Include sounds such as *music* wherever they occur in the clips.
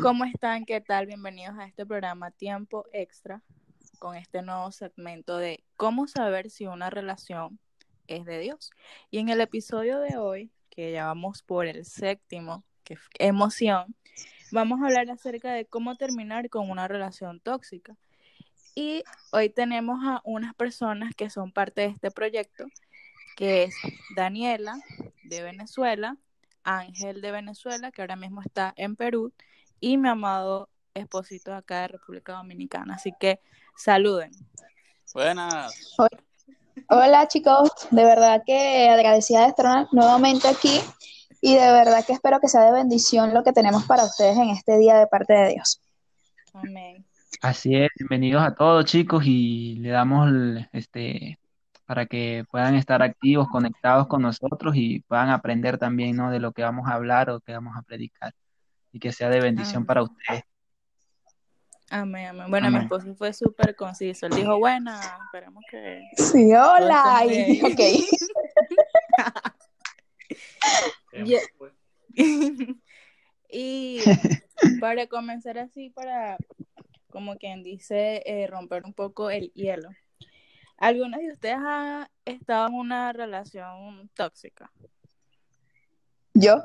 ¿cómo están? ¿Qué tal? Bienvenidos a este programa Tiempo Extra con este nuevo segmento de cómo saber si una relación es de Dios. Y en el episodio de hoy, que ya vamos por el séptimo, que emoción, vamos a hablar acerca de cómo terminar con una relación tóxica. Y hoy tenemos a unas personas que son parte de este proyecto, que es Daniela de Venezuela, Ángel de Venezuela, que ahora mismo está en Perú, y mi amado esposito acá de República Dominicana. Así que saluden. Buenas. Hola chicos, de verdad que agradecida de estar nuevamente aquí y de verdad que espero que sea de bendición lo que tenemos para ustedes en este día de parte de Dios. Amén. Así es, bienvenidos a todos chicos y le damos este para que puedan estar activos, conectados con nosotros y puedan aprender también ¿no? de lo que vamos a hablar o que vamos a predicar y que sea de bendición Amén. para ustedes. Amén, amén. Bueno, Amén. mi esposo fue súper conciso. Él dijo, buena, esperemos que... Sí, hola. Y- ok. *laughs* *laughs* Y *laughs* para comenzar así, para, como quien dice, eh, romper un poco el hielo. ¿Algunos de ustedes ha estado en una relación tóxica? Yo.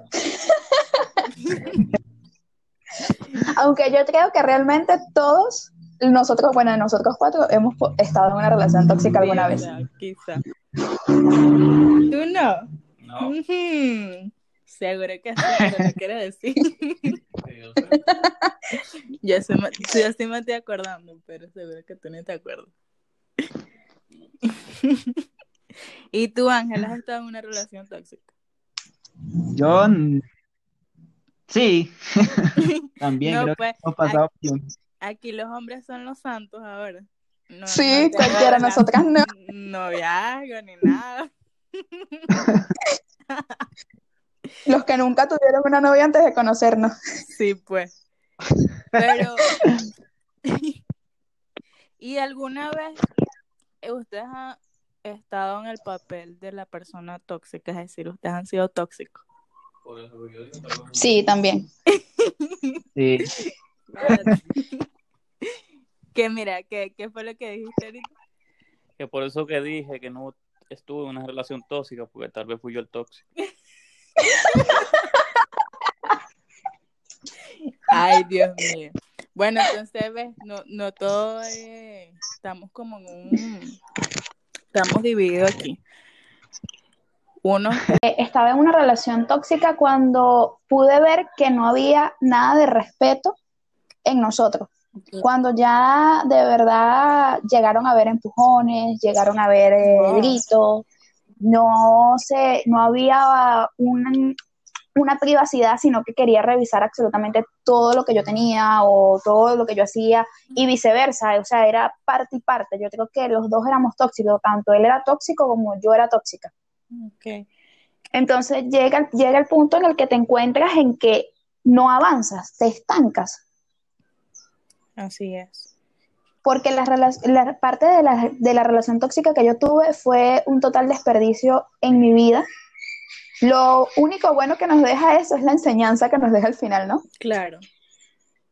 Aunque yo creo que realmente todos nosotros, bueno, nosotros cuatro hemos estado en una relación tóxica alguna vez. Quizá. ¿Tú no? No. Seguro que sí, pero no quiero decir. Yo *laughs* sí, yo sí me estoy acordando, pero seguro que tú no te acuerdas. *laughs* ¿Y tú, Ángel, has estado en una relación tóxica? Yo sí, *laughs* también No, creo pues, que hemos pasado por- Aquí los hombres son los santos ahora. No, Sí, no cualquiera, nosotras no. Noviazgo ni nada. *laughs* Los que nunca tuvieron una novia antes de conocernos. Sí, pues. Pero, *laughs* ¿y alguna vez ustedes han estado en el papel de la persona tóxica? Es decir, ustedes han sido tóxicos. Sí, también. sí, *laughs* Que mira, ¿qué, ¿qué fue lo que dijiste ahorita? que por eso que dije que no estuve en una relación tóxica, porque tal vez fui yo el tóxico. *laughs* Ay, Dios mío. Bueno, entonces, ves, no, no todo es- Estamos como en un... Estamos divididos aquí. Uno, *laughs* Eh, Estaba en una relación tóxica cuando pude ver que no había nada de respeto en nosotros. Cuando ya de verdad llegaron a haber empujones, llegaron a haber eh, Wow. gritos, no sé, no había un- una privacidad, sino que quería revisar absolutamente todo lo que yo tenía o todo lo que yo hacía y viceversa, o sea, era parte y parte. Yo creo que los dos éramos tóxicos, tanto él era tóxico como yo era tóxica. Ok. Entonces llega, llega el punto en el que te encuentras en que no avanzas, te estancas. Así es. porque la, parte de la, de la relación tóxica que yo tuve fue un total desperdicio en mi vida. Lo único bueno que nos deja eso es la enseñanza que nos deja al final, ¿no? Claro.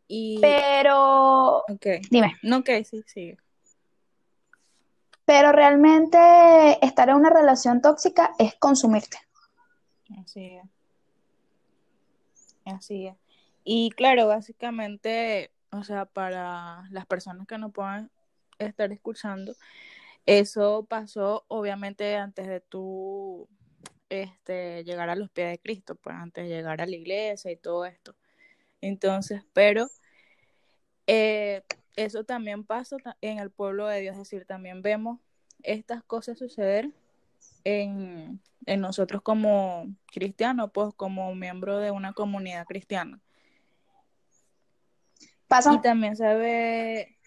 Y... Pero, Ok. dime, No, ok, sí, sigue. Pero realmente estar en una relación tóxica es consumirte. Así es. Así es. Y claro, básicamente, o sea, para las personas que no puedan estar escuchando, eso pasó obviamente antes de tú este, llegar a los pies de Cristo, pues antes de llegar a la iglesia y todo esto. Entonces, pero eh, eso también pasa en el pueblo de Dios, es decir, también vemos estas cosas suceder en, en nosotros como cristianos, pues como miembro de una comunidad cristiana. Pasa, Y también se ve,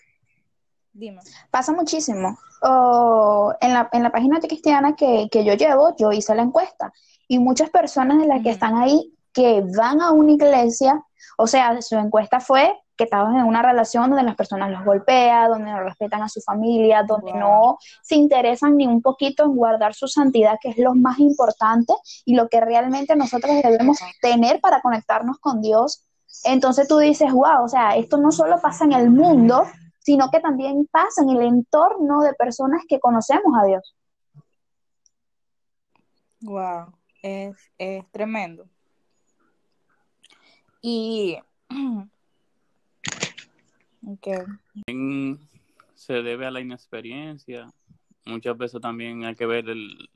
dime, pasa muchísimo. Oh, en la, en la página cristiana que, que yo llevo, yo hice la encuesta y muchas personas de las que están ahí que van a una iglesia, o sea, su encuesta fue que estaban en una relación donde las personas los golpean, donde no respetan a su familia, donde Wow. no se interesan ni un poquito en guardar su santidad, que es lo más importante y lo que realmente nosotros debemos tener para conectarnos con Dios Entonces tú dices, wow, o sea, esto no solo pasa en el mundo, sino que también pasa en el entorno de personas que conocemos a Dios. Wow, es, es tremendo. Y *clears throat* okay. También se debe a la inexperiencia. Muchas veces también hay que ver el,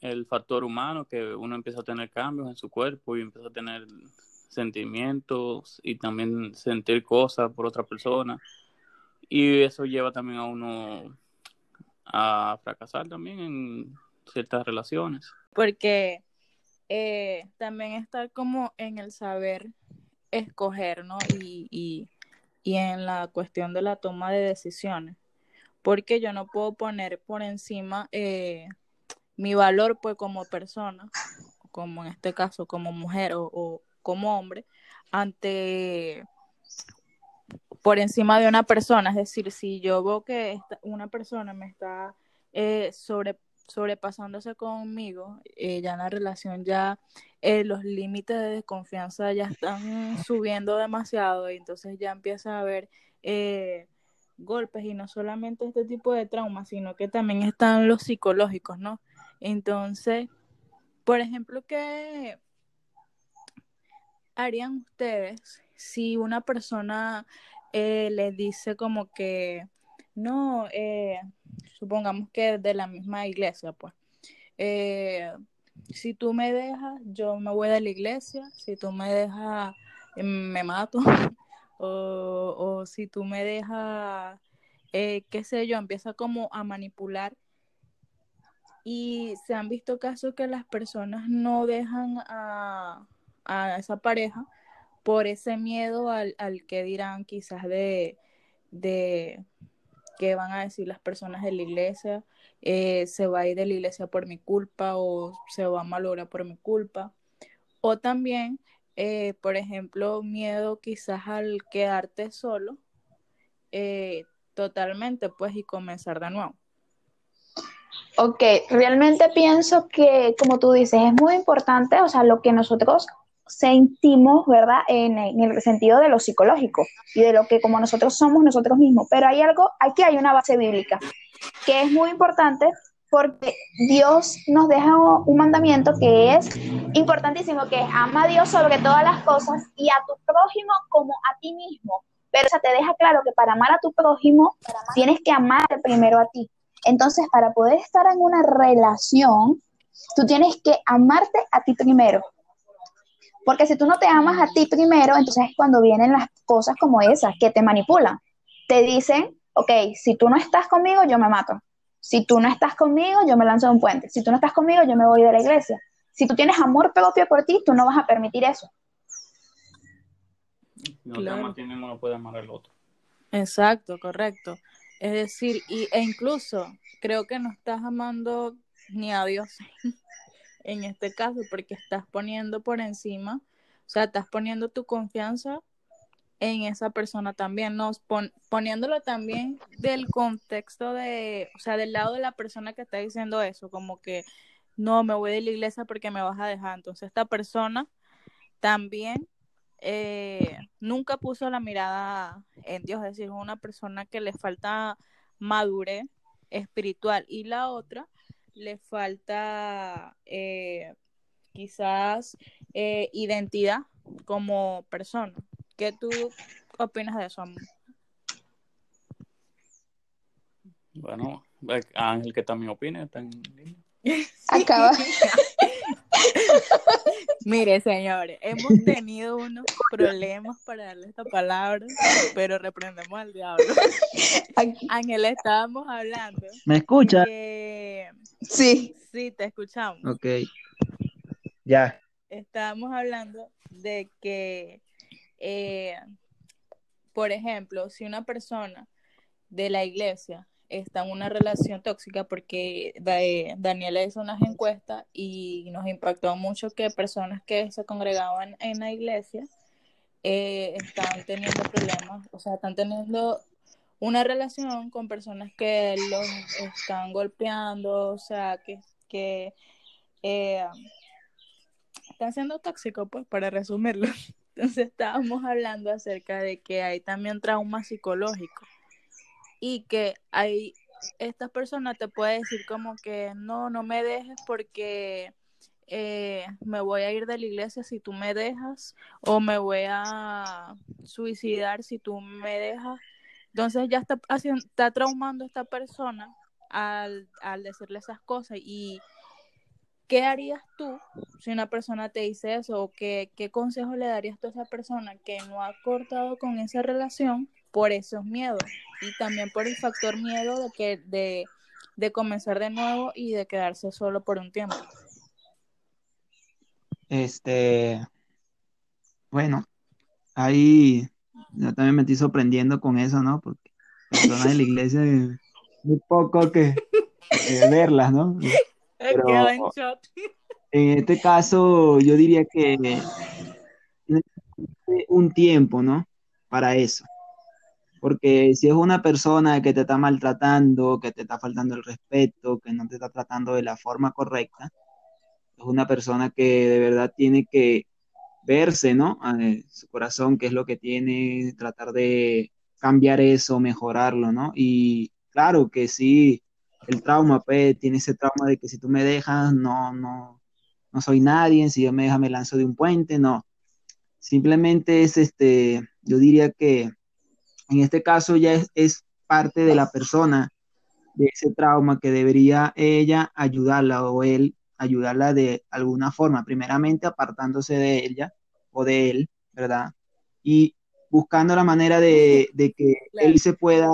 el factor humano, que uno empieza a tener cambios en su cuerpo y empieza a tener sentimientos y también sentir cosas por otra persona. Y eso lleva también a uno a fracasar también en ciertas relaciones. Porque eh, también está como en el saber escoger, ¿no? Y, y, y en la cuestión de la toma de decisiones. Porque yo no puedo poner por encima eh, mi valor, pues, como persona, como en este caso, como mujer o, como hombre, ante por encima de una persona. Es decir, si yo veo que una persona me está eh, sobre, sobrepasándose conmigo, eh, ya en la relación ya eh, los límites de desconfianza ya están *laughs* subiendo demasiado y entonces ya empieza a haber eh, golpes y no solamente este tipo de traumas, sino que también están los psicológicos, ¿no? Entonces, por ejemplo, ¿qué harían ustedes si una persona les dice como que, no, eh, supongamos que de la misma iglesia, pues, eh, si tú me dejas, yo me voy de la iglesia, si tú me dejas, eh, me mato, *laughs* o, o, si tú me dejas, eh, qué sé yo, empieza como a manipular. Y se han visto casos que las personas no dejan a, a esa pareja por ese miedo al, al que dirán quizás de, de qué van a decir las personas de la iglesia, eh, se va a ir de la iglesia por mi culpa o se va a malograr por mi culpa. O también, eh, por ejemplo, miedo quizás al quedarte solo eh, totalmente, pues, y comenzar de nuevo. Ok, realmente pienso que, como tú dices, es muy importante, o sea, lo que nosotros sentimos, ¿verdad? En, el sentido de lo psicológico y de lo que como nosotros somos nosotros mismos. Pero hay algo, aquí hay una base bíblica que es muy importante porque Dios nos deja un mandamiento que es importantísimo, que es ama a Dios sobre todas las cosas y a tu prójimo como a ti mismo. Pero o sea, te deja claro que para amar a tu prójimo tienes que amarte primero a ti. Entonces, para poder estar en una relación, tú tienes que amarte a ti primero. Porque si tú no te amas a ti primero, entonces es cuando vienen las cosas como esas, que te manipulan. Te dicen, ok, si tú no estás conmigo, yo me mato. Si tú no estás conmigo, yo me lanzo de un puente. Si tú no estás conmigo, yo me voy de la iglesia. Si tú tienes amor propio por ti, tú no vas a permitir eso. No claro. te amas a ti mismo, no puedes amar al otro. Exacto, correcto. Es decir, y, e incluso creo que no estás amando ni a Dios en este caso, porque estás poniendo por encima, o sea, estás poniendo tu confianza en esa persona también, ¿no? Pon, poniéndolo también del contexto de, o sea, del lado de la persona que está diciendo eso, como que no, me voy de la iglesia porque me vas a dejar. Entonces, esta persona también eh, nunca puso la mirada en Dios, es decir, una persona que le falta madurez espiritual y la otra le falta eh, quizás eh, identidad como persona. ¿Qué tú opinas de eso, amor? Bueno, Ángel que también opina. Tan... Acaba. *laughs* Mire, señores, hemos tenido unos problemas para darle esta palabra, pero reprendemos al diablo. *laughs* Ángel, estábamos hablando. ¿Me escucha? Que... Sí. Sí, te escuchamos. Ok. Ya. Estábamos hablando de que, eh, por ejemplo, si una persona de la iglesia está en una relación tóxica porque Daniela hizo unas encuestas y nos impactó mucho que personas que se congregaban en la iglesia eh, están teniendo problemas, o sea, están teniendo una relación con personas que los están golpeando, o sea, que, que eh, están siendo tóxicos, pues, para resumirlo. *laughs* Entonces estábamos hablando acerca de que hay también trauma psicológico y que hay esta persona te puede decir como que no, no me dejes porque eh, me voy a ir de la iglesia si tú me dejas o me voy a suicidar si tú me dejas. Entonces ya está, haciendo, está traumando a esta persona al, al decirle esas cosas y ¿qué harías tú si una persona te dice eso? ¿O qué, qué consejo le darías tú a esa persona que no ha cortado con esa relación por esos miedos? Y también por el factor miedo de, que, de, de comenzar de nuevo y de quedarse solo por un tiempo. Este, bueno, ahí yo también me estoy sorprendiendo con eso, ¿no? Porque personas de la iglesia, muy poco que verlas, ¿no? Pero en este caso, yo diría que un tiempo, ¿no? Para eso. Porque si es una persona que te está maltratando, que te está faltando el respeto, que no te está tratando de la forma correcta, es una persona que de verdad tiene que verse, ¿no? su corazón, qué es lo que tiene, tratar de cambiar eso, mejorarlo, ¿no? Y claro que sí, el trauma, pues, tiene ese trauma de que si tú me dejas, no, no, no soy nadie, si yo me deja, me lanzo de un puente, no. Simplemente es, este, yo diría que en este caso ya es, es parte de la persona, de ese trauma que debería ella ayudarla o él ayudarla de alguna forma, primeramente apartándose de ella o de él, ¿verdad? Y buscando la manera de, que él se pueda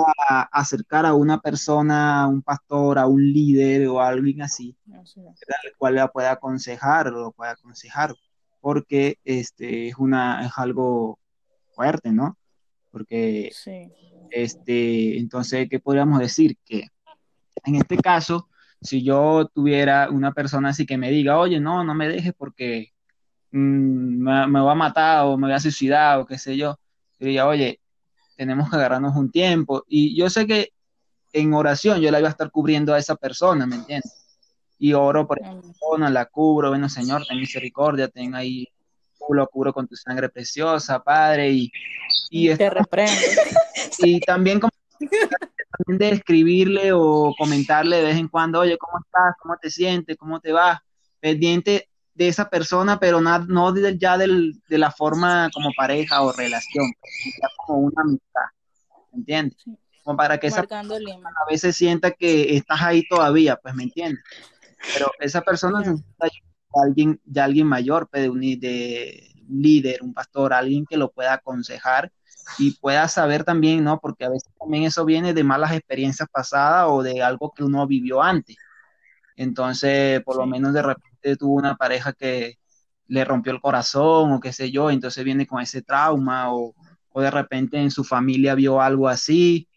acercar a una persona, a un pastor, a un líder o a alguien así, el cual la pueda aconsejar o lo pueda aconsejar, porque este es una es algo fuerte, ¿no? Porque este entonces qué podríamos decir que en este caso si yo tuviera una persona así que me diga, oye, no, no me dejes porque mm, me, va a matar o me voy a suicidar o qué sé yo, diría, oye, tenemos que agarrarnos un tiempo. Y yo sé que en oración yo la voy a estar cubriendo a esa persona, ¿me entiendes? Y oro por esa persona, la cubro, bueno, Señor, ten misericordia, ten ahí, lo cubro con tu sangre preciosa, Padre, y, y te reprendo. *laughs* Y también como de escribirle o comentarle de vez en cuando, oye, ¿cómo estás? ¿Cómo te sientes? ¿Cómo te va? Pendiente de esa persona, pero no, no ya del, de la forma como pareja o relación, ya como una amistad, ¿entiendes? Como para que esa persona a veces sienta que estás ahí todavía, pues, ¿me entiendes? Pero esa persona necesita alguien, de alguien mayor, pues, de un, de un líder, un pastor, alguien que lo pueda aconsejar y pueda saber también, ¿no? Porque a veces también eso viene de malas experiencias pasadas o de algo que uno vivió antes. Entonces, por lo menos de repente tuvo una pareja que le rompió el corazón o qué sé yo, entonces viene con ese trauma o, o de repente en su familia vio algo así.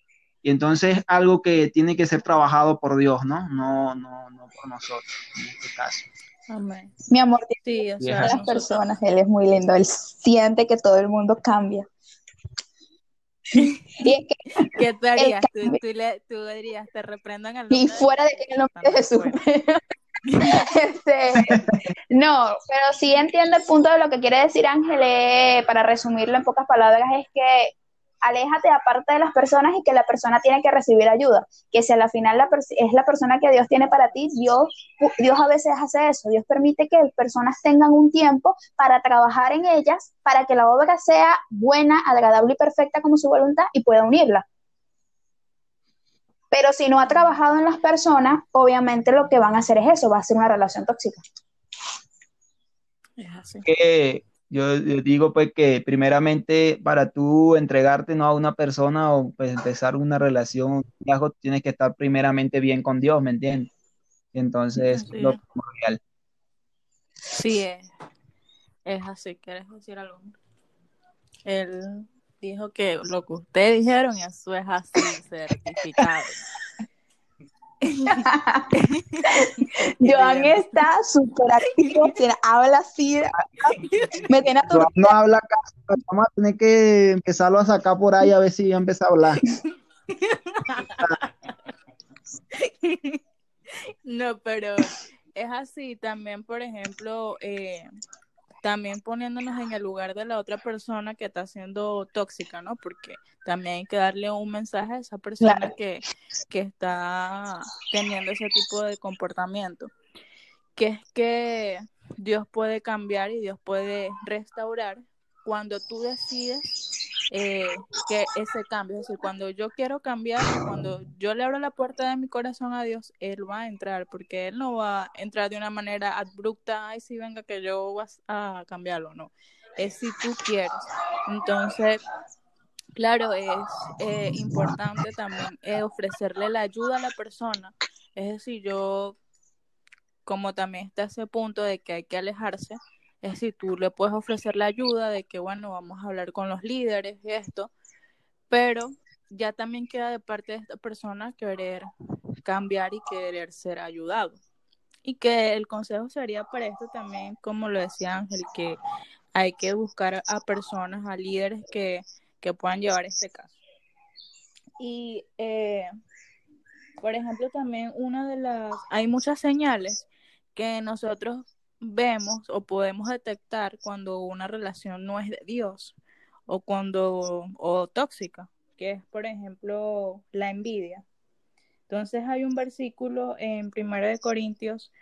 Y entonces algo que tiene que ser trabajado por Dios, ¿no? No, no, no por nosotros, en este caso. Amén. Mi amor, sí, o sea, las personas, él es muy lindo, él siente que todo el mundo cambia. *laughs* Y ¿Qué tú harías? Tú, tú, dirías, te reprendo en el nombre Y fuera de, que el nombre de Jesús. *laughs* este, no, pero sí entiendo el punto de lo que quiere decir Ángel, eh, para resumirlo en pocas palabras, es que aléjate aparte de las personas y que la persona tiene que recibir ayuda, que si a la final la es la persona que Dios tiene para ti, Dios, Dios a veces hace eso, Dios permite que personas tengan un tiempo para trabajar en ellas, para que la obra sea buena, agradable y perfecta como su voluntad y pueda unirla. Pero si no ha trabajado en las personas, obviamente lo que van a hacer es eso, va a ser una relación tóxica. Es así. Yo, digo pues que primeramente para tú entregarte ¿no? a una persona o pues empezar una relación, tienes que estar primeramente bien con Dios, ¿me entiendes? Entonces, lo primordial. Sí, es, es así. ¿Quieres decir algo? Él dijo que lo que ustedes dijeron, eso es así, *laughs* certificado. *laughs* Joan está súper activo, *laughs* habla así, me tiene Joan no habla acá, vamos a tener que empezarlo a sacar por ahí a ver si ya empieza a hablar. *laughs* No, pero es así también, por ejemplo, eh, también poniéndonos en el lugar de la otra persona que está siendo tóxica, ¿no? Porque también hay que darle un mensaje a esa persona que, que está teniendo ese tipo de comportamiento, que es que Dios puede cambiar y Dios puede restaurar cuando tú decides eh, que ese cambio, es decir, cuando yo quiero cambiar, cuando yo le abro la puerta de mi corazón a Dios, Él va a entrar, porque Él no va a entrar de una manera abrupta, ay, sí, venga, que yo vas a cambiarlo, no, es si tú quieres. Entonces, claro, es eh, importante también eh, ofrecerle la ayuda a la persona, es decir, yo, como también está ese punto de que hay que alejarse, es decir, tú le puedes ofrecer la ayuda de que, bueno, vamos a hablar con los líderes esto, pero ya también queda de parte de esta persona querer cambiar y querer ser ayudado. Y que el consejo sería para esto también, como lo decía Ángel, que hay que buscar a personas, a líderes que, que puedan llevar este caso. Y, eh, por ejemplo, también una de las, hay muchas señales que nosotros vemos o podemos detectar cuando una relación no es de Dios o cuando o tóxica, que es por ejemplo la envidia. Entonces hay un versículo en 1 de Corintios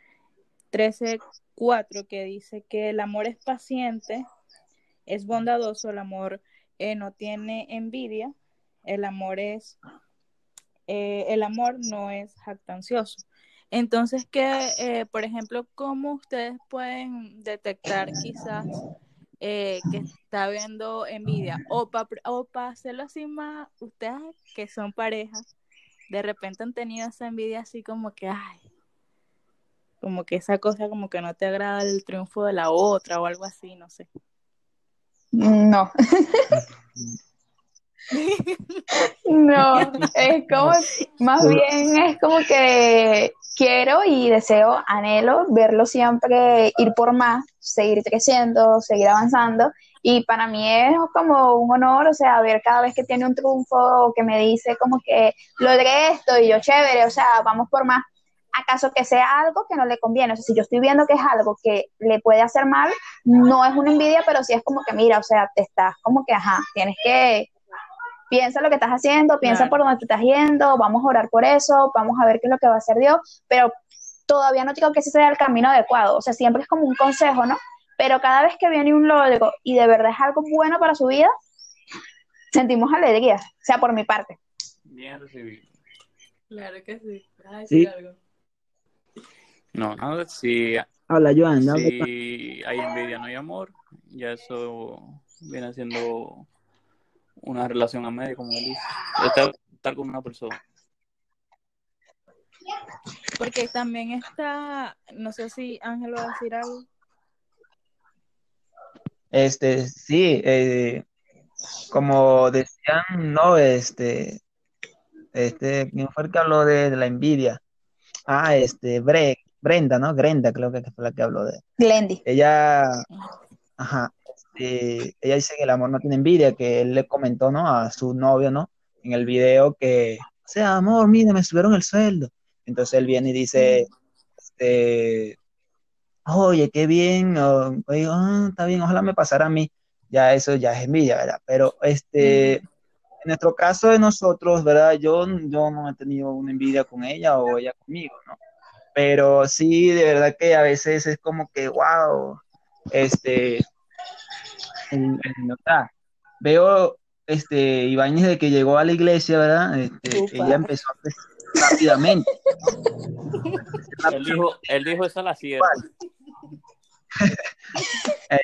13, 4 que dice que el amor es paciente, es bondadoso, el amor eh, no tiene envidia, el amor es eh, el amor no es jactancioso. Entonces, que, eh, por ejemplo, ¿cómo ustedes pueden detectar quizás eh, que está habiendo envidia? O para o hacerlo así más, ustedes que son parejas, de repente han tenido esa envidia así como que, ay, como que esa cosa como que no te agrada el triunfo de la otra o algo así, no sé. No. *laughs* *laughs* No, es como, más bien es como que quiero y deseo, anhelo verlo siempre ir por más, seguir creciendo, seguir avanzando. Y para mí es como un honor, o sea, ver cada vez que tiene un triunfo que me dice como que logré esto y yo chévere, o sea, vamos por más. ¿Acaso que sea algo que no le conviene? O sea, si yo estoy viendo que es algo que le puede hacer mal, no es una envidia, pero sí es como que, mira, o sea, te estás como que, ajá, tienes que piensa lo que estás haciendo, piensa por dónde te estás yendo, vamos a orar por eso, vamos a ver qué es lo que va a hacer Dios, pero todavía no digo que ese sea el camino adecuado, o sea, siempre es como un consejo, ¿no? Pero cada vez que viene un logro y de verdad es algo bueno para su vida, sentimos alegría, o sea, por mi parte. Bien recibido. Claro que sí. Sí. algo. No, nada, si, Habla, Joan, ¿no? si hay envidia, no hay amor, ya eso viene siendo una relación a medio, como él dice. Estar, estar con una persona. Porque también está, no sé si Ángel va a decir algo. Este, sí, eh, como decían, no, este, este, ¿quién fue el que habló de, de la envidia? Ah, este, Bre- Brenda, ¿no? Brenda, creo que fue la que habló de. Glendy. Ella, ajá, este, ella dice que el amor no tiene envidia, que él le comentó, ¿no? A su novio, ¿no? En el video que, o sea, amor, mira, me subieron el sueldo. Entonces él viene y dice, este, oye, qué bien, o, oye, ah, está bien, ojalá me pasara a mí. Ya eso ya es envidia, ¿verdad? Pero este, en nuestro caso de nosotros, ¿verdad? Yo, yo no he tenido una envidia con ella o ella conmigo, ¿no? Pero sí, de verdad que a veces es como que, wow, este, en- en- o sea, veo, este, Ibáñez de que llegó a la iglesia, ¿verdad? Este, ella empezó a crecer rápidamente. Él dijo, él dijo eso a la sierra. *laughs*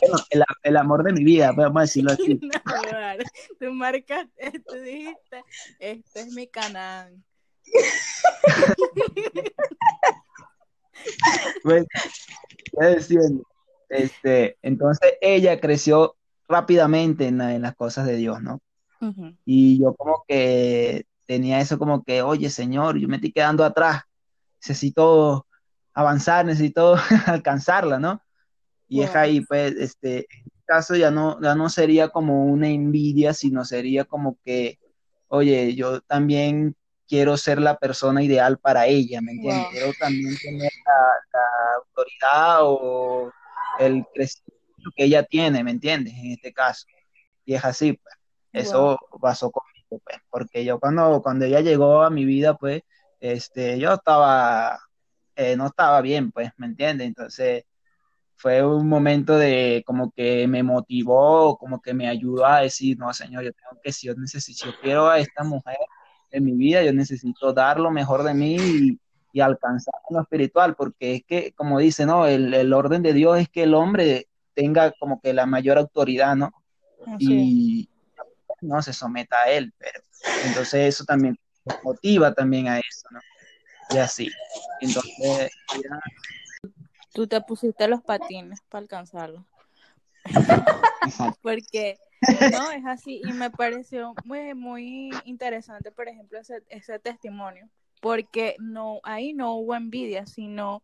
Bueno, el, el amor de mi vida, vamos a decirlo así. *laughs* No, vale. Tú marcaste, tú dijiste, este es mi canal. *laughs* Pues, ya diciendo, este, entonces ella creció rápidamente en, la- en las cosas de Dios, ¿no? Y yo como que tenía eso como que, oye, Señor, yo me estoy quedando atrás, necesito avanzar, necesito *laughs* alcanzarla, ¿no? Y es ahí, pues, este, en este caso ya no, ya no sería como una envidia, sino sería como que, oye, yo también quiero ser la persona ideal para ella, ¿me entiendes? Wow. Quiero también tener la, la autoridad o el crecimiento que ella tiene, ¿me entiendes? En este caso. Y es así, pues. Eso pasó conmigo, pues, porque yo cuando, cuando ella llegó a mi vida, pues, este, yo estaba, eh, no estaba bien, pues, ¿me entiendes? Entonces, fue un momento de como que me motivó, como que me ayudó a decir, no, señor, yo tengo que, si yo necesito, si yo quiero a esta mujer en mi vida, yo necesito dar lo mejor de mí y, y alcanzar lo espiritual, porque es que, como dice, ¿no? El, el orden de Dios es que el hombre tenga como que la mayor autoridad, ¿no? Así y no se someta a él, pero entonces eso también motiva también a eso, ¿no? Y así. Entonces, ya, Tú te pusiste los patines para alcanzarlo. *laughs* Porque no, es así. Y me pareció muy, muy interesante, por ejemplo, ese, ese testimonio. Porque no, ahí no hubo envidia, sino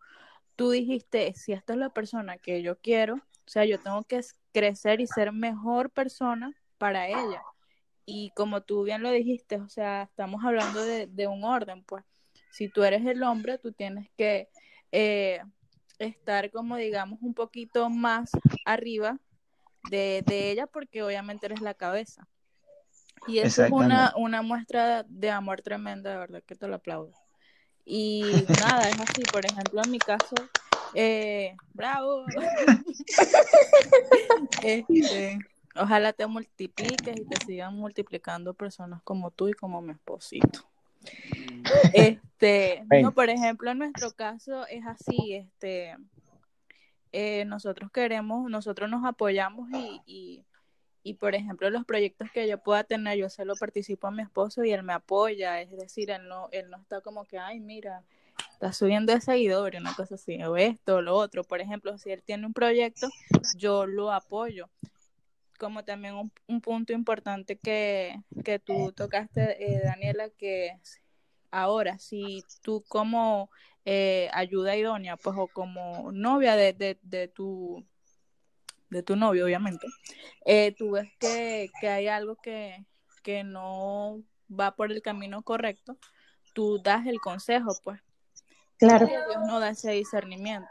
tú dijiste, si esta es la persona que yo quiero, o sea, yo tengo que crecer y ser mejor persona para ella. Y como tú bien lo dijiste, o sea, estamos hablando de, de un orden, pues. Si tú eres el hombre, tú tienes que eh, estar como, digamos, un poquito más arriba de, de ella porque obviamente eres la cabeza. Y eso es una, una muestra de amor tremenda, de verdad que te lo aplaudo. Y nada, es así, por ejemplo, en mi caso, eh, bravo. *laughs* Este, ojalá te multipliques y te sigan multiplicando personas como tú y como mi esposito. Este, no, por ejemplo, en nuestro caso es así, este, eh, nosotros queremos, nosotros nos apoyamos y, y, y, por ejemplo, los proyectos que yo pueda tener, yo se lo participo a mi esposo y él me apoya, es decir, él no, él no está como que, ay, mira, está subiendo de seguidores, una cosa así, o esto, o lo otro. Por ejemplo, si él tiene un proyecto, yo lo apoyo. Como también un, un punto importante que, que tú tocaste, eh, Daniela, que ahora, si tú como eh, ayuda idónea, pues o como novia de, de, de tu de tu novio, obviamente, eh, tú ves que, que hay algo que, que no va por el camino correcto, tú das el consejo, pues. Claro. Dios no da ese discernimiento.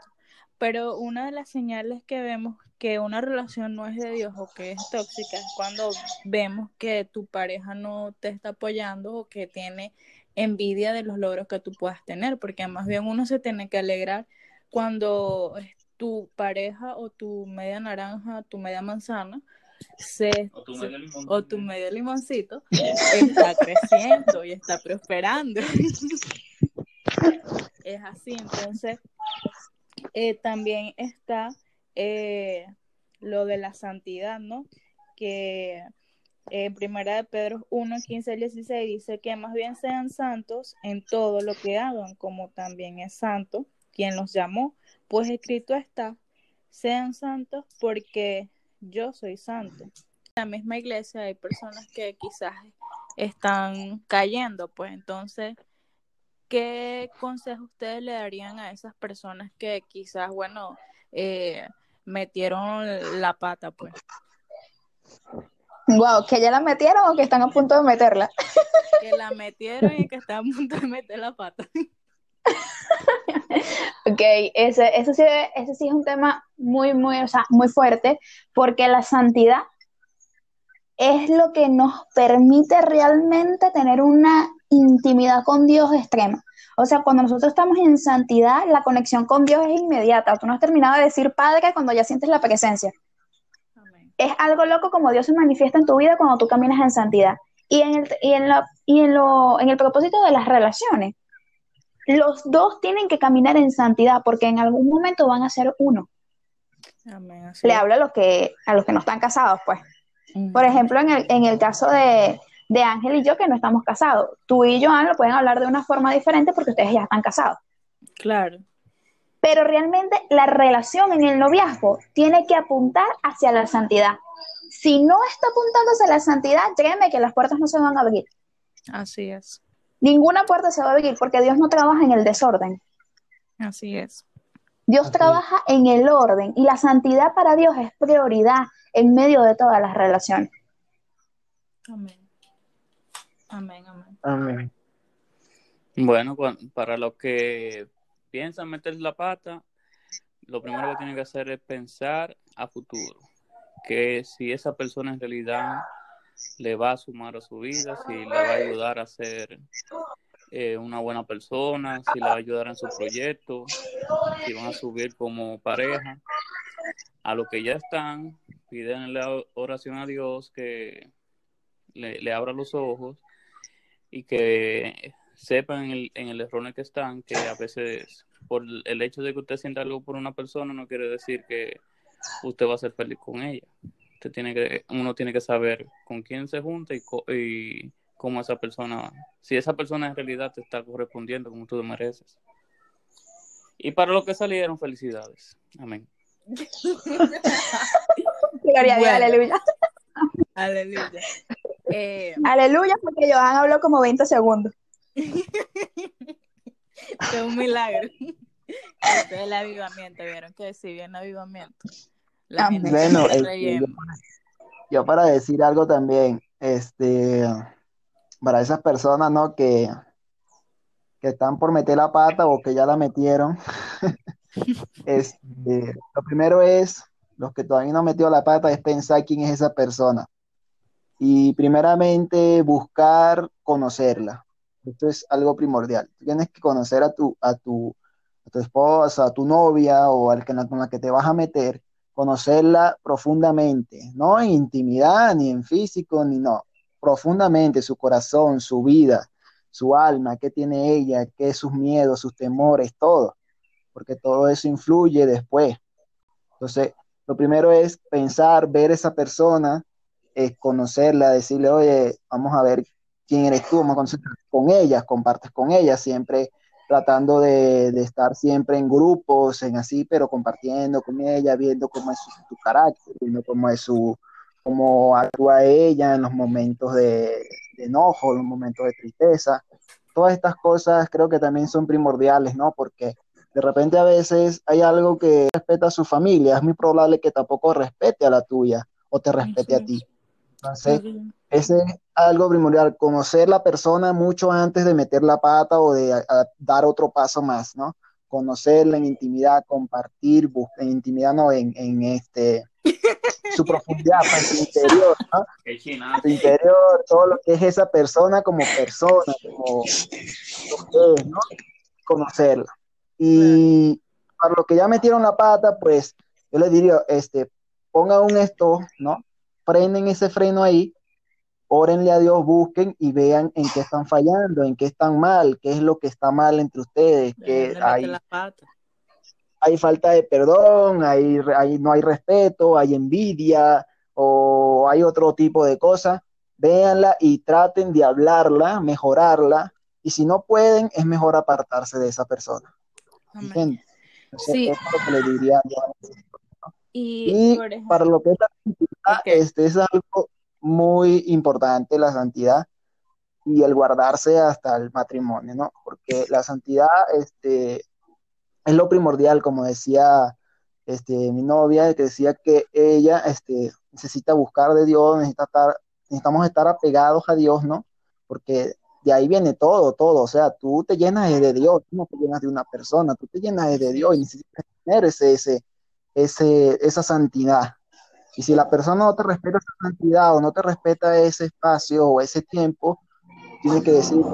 Pero una de las señales que vemos que una relación no es de Dios o que es tóxica es cuando vemos que tu pareja no te está apoyando o que tiene envidia de los logros que tú puedas tener, porque más bien uno se tiene que alegrar cuando tu pareja o tu media naranja, tu media manzana, se, O tu medio limón. o tu medio limoncito está creciendo y está prosperando. *laughs* es así, entonces eh, también está eh, lo de la santidad, ¿no? Que en primera de Pedro 1, 15 al 16 dice que más bien sean santos en todo lo que hagan, como también es santo quien los llamó, pues escrito está, sean santos porque yo soy santo. En la misma iglesia hay personas que quizás están cayendo, pues entonces, ¿qué consejo ustedes le darían a esas personas que quizás, bueno, eh, metieron la pata, pues? Wow, que ya la metieron o que están a punto de meterla. Que la metieron y que están a punto de meter la pata. *laughs* *laughs* Ok, ese, ese, sí, ese sí es un tema muy, muy, o sea, muy fuerte, porque la santidad es lo que nos permite realmente tener una intimidad con Dios extrema. O sea, cuando nosotros estamos en santidad, la conexión con Dios es inmediata. Tú no has terminado de decir Padre cuando ya sientes la presencia. Amén. Es algo loco como Dios se manifiesta en tu vida cuando tú caminas en santidad. Y en el, y en la, y en lo, en el propósito de las relaciones, los dos tienen que caminar en santidad porque en algún momento van a ser uno. Amén. Le hablo a los que, a los que no están casados, pues. Por ejemplo, en el, en el caso de, de Ángel y yo, que no estamos casados, tú y Joan lo pueden hablar de una forma diferente porque ustedes ya están casados. Claro. Pero realmente la relación en el noviazgo tiene que apuntar hacia la santidad. Si no está apuntando hacia la santidad, créeme que las puertas no se van a abrir. Así es. Ninguna puerta se va a abrir porque Dios no trabaja en el desorden. Así es. Dios Así es. trabaja en el orden y la santidad para Dios es prioridad en medio de todas las relaciones. Amén. Amén, amén. Amén. Bueno, para los que piensan meter la pata, lo primero que tienen que hacer es pensar a futuro, que si esa persona en realidad le va a sumar a su vida, si le va a ayudar a ser eh, una buena persona, si le va a ayudar en su proyecto, si van a subir como pareja. A lo que ya están, piden la oración a Dios que le, le abra los ojos y que sepan en el, en el error en el que están, que a veces por el hecho de que usted sienta algo por una persona no quiere decir que usted va a ser feliz con ella. Usted tiene que, uno tiene que saber con quién se junta y, y cómo esa persona, si esa persona en realidad te está correspondiendo como tú te mereces. Y para los que salieron, felicidades. Amén. *laughs* Gloria a Dios, aleluya. Aleluya. Eh, aleluya, porque Johan habló como 20 segundos. *laughs* es un milagro. Este es el avivamiento, vieron que sí viene avivamiento. Bueno, este, yo, para decir algo también, este, para esas personas, ¿no? Que, que están por meter la pata o que ya la metieron, *laughs* este, lo primero es, los que todavía no han metido la pata, es pensar quién es esa persona. Y primeramente buscar conocerla. Esto es algo primordial. Tienes que conocer a tu, a tu, a tu esposa, a tu novia o al que, con la que te vas a meter, conocerla profundamente, no en intimidad, ni en físico, ni no, profundamente su corazón, su vida, su alma, qué tiene ella, qué sus miedos, sus temores, todo, porque todo eso influye después. Entonces, lo primero es pensar, ver esa persona, es conocerla, decirle, oye, vamos a ver quién eres tú, vamos a con ellas, compartes con ellas, siempre tratando de, estar siempre en grupos, en así, pero compartiendo con ella, viendo cómo es su, carácter, viendo cómo es su, cómo actúa ella en los momentos de, de enojo, en los momentos de tristeza. Todas estas cosas creo que también son primordiales, ¿no? Porque de repente a veces hay algo que respeta a su familia, es muy probable que tampoco respete a la tuya o te respete a ti. Entonces, ese es algo primordial, conocer la persona mucho antes de meter la pata o de dar otro paso más, ¿no? Conocerla en intimidad, compartir, buscar, en intimidad, no, en, en este, *laughs* su profundidad, en su interior, ¿no? Su interior, todo lo que es esa persona como persona, como lo que es, ¿no? Conocerla. Y para los que ya metieron la pata, pues yo les diría, este, pongan un esto, ¿no? Prenden ese freno ahí órenle a Dios, busquen y vean en qué están fallando, en qué están mal, qué es lo que está mal entre ustedes, que hay, hay falta de perdón, hay, no hay respeto, hay envidia o hay otro tipo de cosas. Véanla y traten de hablarla, mejorarla, y si no pueden, es mejor apartarse de esa persona. Sí. es lo que le diría Y, para lo que es la este es algo muy importante la santidad y el guardarse hasta el matrimonio, ¿no? Porque la santidad este, es lo primordial, como decía este, mi novia, que decía que ella este, necesita buscar de Dios, necesita estar, necesitamos estar apegados a Dios, ¿no? Porque de ahí viene todo, todo, o sea, tú te llenas de Dios, tú no te llenas de una persona, tú te llenas de Dios y necesitas tener ese, ese, ese, esa santidad. Y si la persona no te respeta esa cantidad o no te respeta ese espacio o ese tiempo, tiene que decirle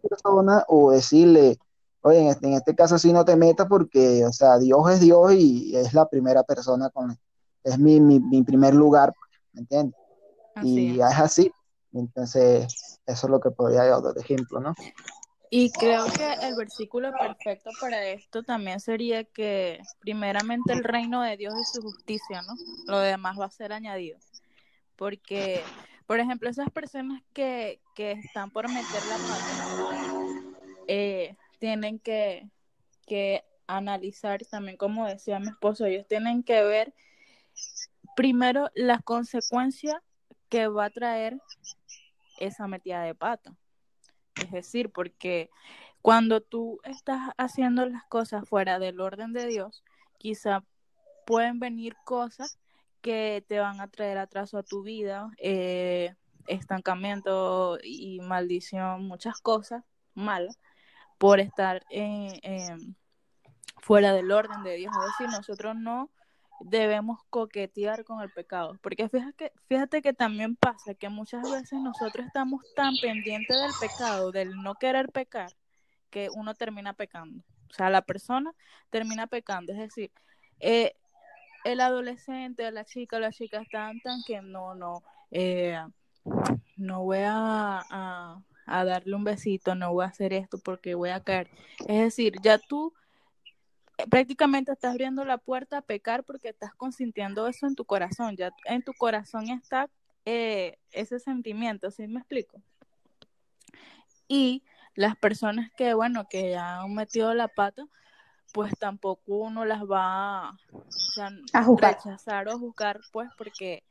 persona o decirle, oye, en este, en este caso sí no te metas porque, o sea, Dios es Dios y es la primera persona con, es mi, mi, primer lugar, ¿me entiendes? y es. así. Entonces, eso es lo que podría dar de ejemplo, ¿no? Y creo que el versículo perfecto para esto también sería que primeramente el reino de Dios y su justicia, ¿no? Lo demás va a ser añadido. Porque, por ejemplo, esas personas que, que están por meter la mano, eh, tienen que, que analizar también, como decía mi esposo, ellos tienen que ver primero las consecuencias que va a traer esa metida de pata. Es decir, porque cuando tú estás haciendo las cosas fuera del orden de Dios, quizá pueden venir cosas que te van a traer atraso a tu vida, eh, estancamiento y maldición, muchas cosas mala por estar eh, fuera del orden de Dios. Es decir, nosotros no debemos coquetear con el pecado, porque fíjate que, fíjate que también pasa que muchas veces nosotros estamos tan pendientes del pecado, del no querer pecar, que uno termina pecando. O sea, la persona termina pecando. Es decir, eh, el adolescente, la chica, la chica están tan que no, no, eh, no voy a, a, darle un besito, no voy a hacer esto porque voy a caer. Es decir, ya tú prácticamente estás abriendo la puerta a pecar porque estás consintiendo eso en tu corazón, ya en tu corazón está eh, ese sentimiento, ¿sí me explico? Y las personas que, bueno, que ya han metido la pata, pues tampoco uno las va o sea, A rechazar o juzgar, pues porque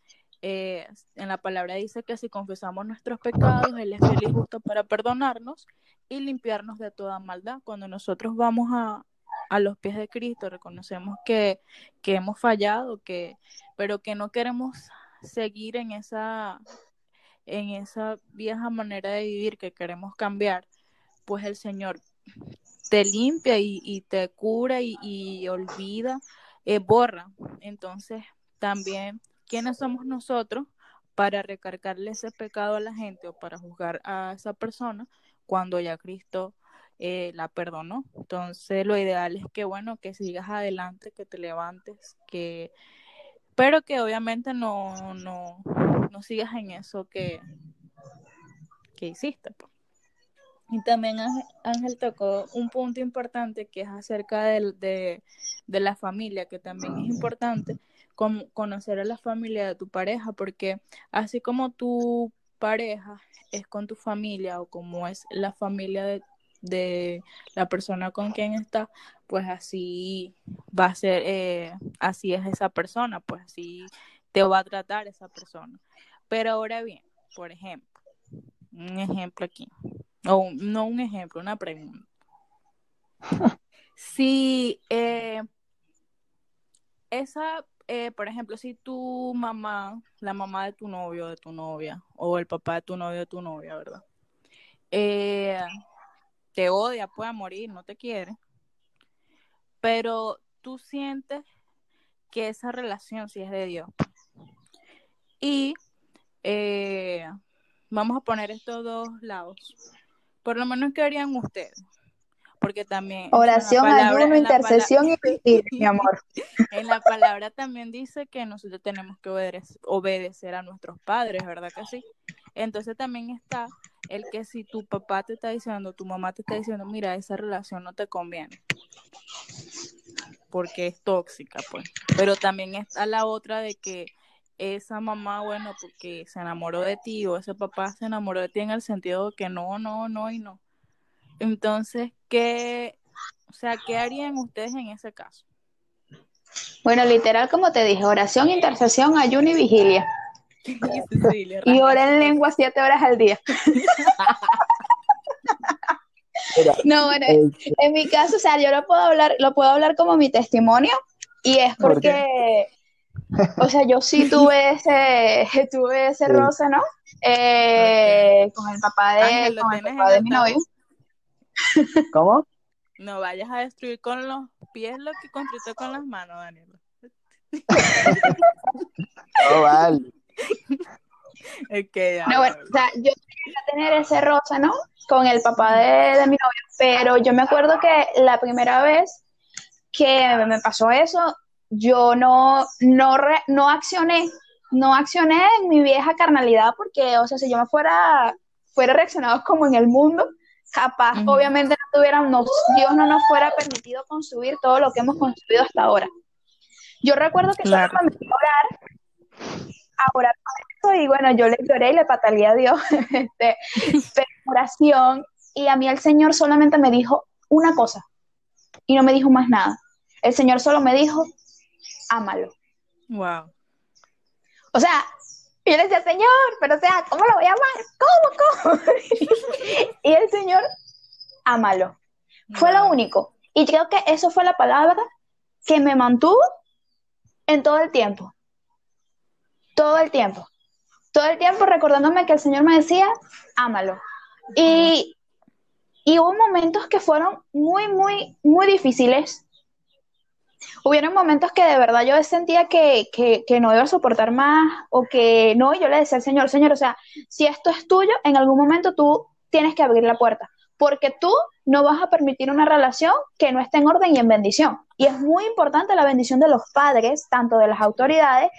eh, en la palabra dice que si confesamos nuestros pecados, Él es feliz justo para perdonarnos y limpiarnos de toda maldad. Cuando nosotros vamos a, a los pies de Cristo, reconocemos que, que hemos fallado, que, pero que no queremos seguir en esa, en esa vieja manera de vivir, que queremos cambiar, pues el Señor te limpia y, te cura y, y olvida, eh, borra. Entonces, también, ¿quiénes somos nosotros para recargarle ese pecado a la gente o para juzgar a esa persona cuando ya Cristo eh, la perdonó? Entonces, lo ideal es que, bueno, que sigas adelante, que te levantes, que pero que obviamente no, no, no sigas en eso que, que hiciste. Pues. Y también Ángel tocó un punto importante que es acerca de, de, de la familia, que también es importante con, conocer a la familia de tu pareja, porque así como tu pareja es con tu familia o como es la familia de, de la persona con quien está, pues así va a ser, eh, así es esa persona, pues así te va a tratar esa persona. Pero ahora bien, por ejemplo, un ejemplo aquí, o no un ejemplo, una pregunta. *laughs* Si eh, esa, eh, por ejemplo, si tu mamá, la mamá de tu novio, de tu novia, o el papá de tu novio, de tu novia, ¿verdad? Eh, te odia, puede morir, no te quiere, pero tú sientes que esa relación sí es de Dios. Y eh, vamos a poner estos dos lados. Por lo menos, ¿qué harían ustedes? Porque también... Oración, palabra, ayuno, intercesión y *laughs* pedir, mi amor. En la palabra también dice que nosotros tenemos que obedecer, obedecer a nuestros padres, ¿verdad que sí? Entonces también está el que si tu papá te está diciendo, tu mamá te está diciendo, mira, esa relación no te conviene, porque es tóxica, pues. Pero también está la otra de que esa mamá, bueno, porque se enamoró de ti o ese papá se enamoró de ti en el sentido de que no, no, no y no. Entonces, ¿qué, o sea, qué harían ustedes en ese caso? Bueno, literal, como te dije, oración, intercesión, ayuno y vigilia. Cecilia, *laughs* Y ora en lengua siete horas al día. *laughs* No, bueno, en mi caso, o sea, yo lo puedo hablar, lo puedo hablar como mi testimonio y es ¿Por porque, o sea, yo sí *laughs* tuve ese, tuve ese Sí. roce, ¿no? Eh, con el papá de, Ángel, ¿lo con el papá de mi novio. ¿Cómo? No vayas a destruir con los pies lo que construiste con las manos, Daniela. No, vale. *laughs* Ya, No, bueno, o sea, yo tenía que tener ese roce, ¿no? Con el papá de, de mi novio, pero yo me acuerdo que la primera vez que me pasó eso, yo no, no, re- no accioné, no accioné en mi vieja carnalidad porque, o sea, si yo me fuera, fuera reaccionado como en el mundo, capaz, obviamente no tuviera, no- Dios no nos fuera permitido construir todo lo que hemos construido hasta ahora. Yo recuerdo que Claro. solo a orar, a orar con eso, y bueno, yo le lloré y le pataleé a Dios, *laughs* este, oración, y a mí el Señor solamente me dijo una cosa, y no me dijo más nada. El Señor solo me dijo, ámalo. Wow. O sea, yo le decía, Señor, pero o sea, ¿cómo lo voy a amar? ¿Cómo, cómo? *laughs* y el Señor, ámalo. Fue lo único. Y creo que eso fue la palabra que me mantuvo en todo el tiempo. Todo el tiempo. Todo el tiempo recordándome que el Señor me decía, ámalo. Y, Y hubo momentos que fueron muy, muy, muy difíciles. Hubieron momentos que de verdad yo sentía que, que, que, no iba a soportar más o que no, yo le decía al Señor, Señor, o sea, si esto es tuyo, en algún momento tú tienes que abrir la puerta, porque tú no vas a permitir una relación que no esté en orden y en bendición. Y es muy importante la bendición de los padres, tanto de las autoridades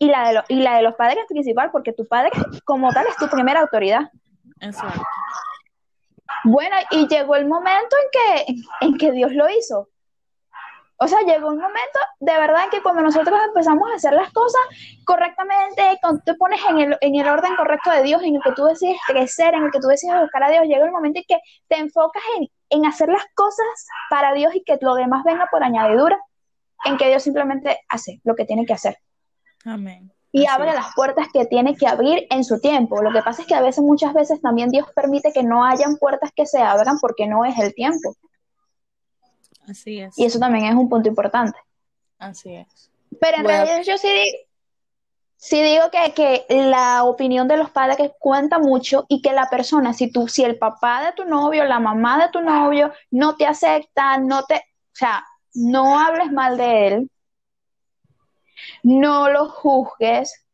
y la de, y la de los padres principal, porque tu padre como tal es tu primera autoridad. Exacto. Bueno, y llegó el momento en que, en que Dios lo hizo. O sea, llegó un momento de verdad que cuando nosotros empezamos a hacer las cosas correctamente, cuando te pones en el, en el orden correcto de Dios, en el que tú decides crecer, en el que tú decides buscar a Dios, llega el momento en que te enfocas en, en hacer las cosas para Dios y que lo demás venga por añadidura, en que Dios simplemente hace lo que tiene que hacer. Amén. Y abre las puertas que tiene que abrir en su tiempo. Lo que pasa es que a veces, muchas veces también Dios permite que no hayan puertas que se abran porque no es el tiempo. Así es. Y eso también es un punto importante. Así es. Pero en Bueno. realidad yo sí digo, sí digo que, que la opinión de los padres cuenta mucho y que la persona, si tú, si el papá de tu novio, la mamá de tu novio no te acepta, no te, o sea, no hables mal de él, no lo juzgues,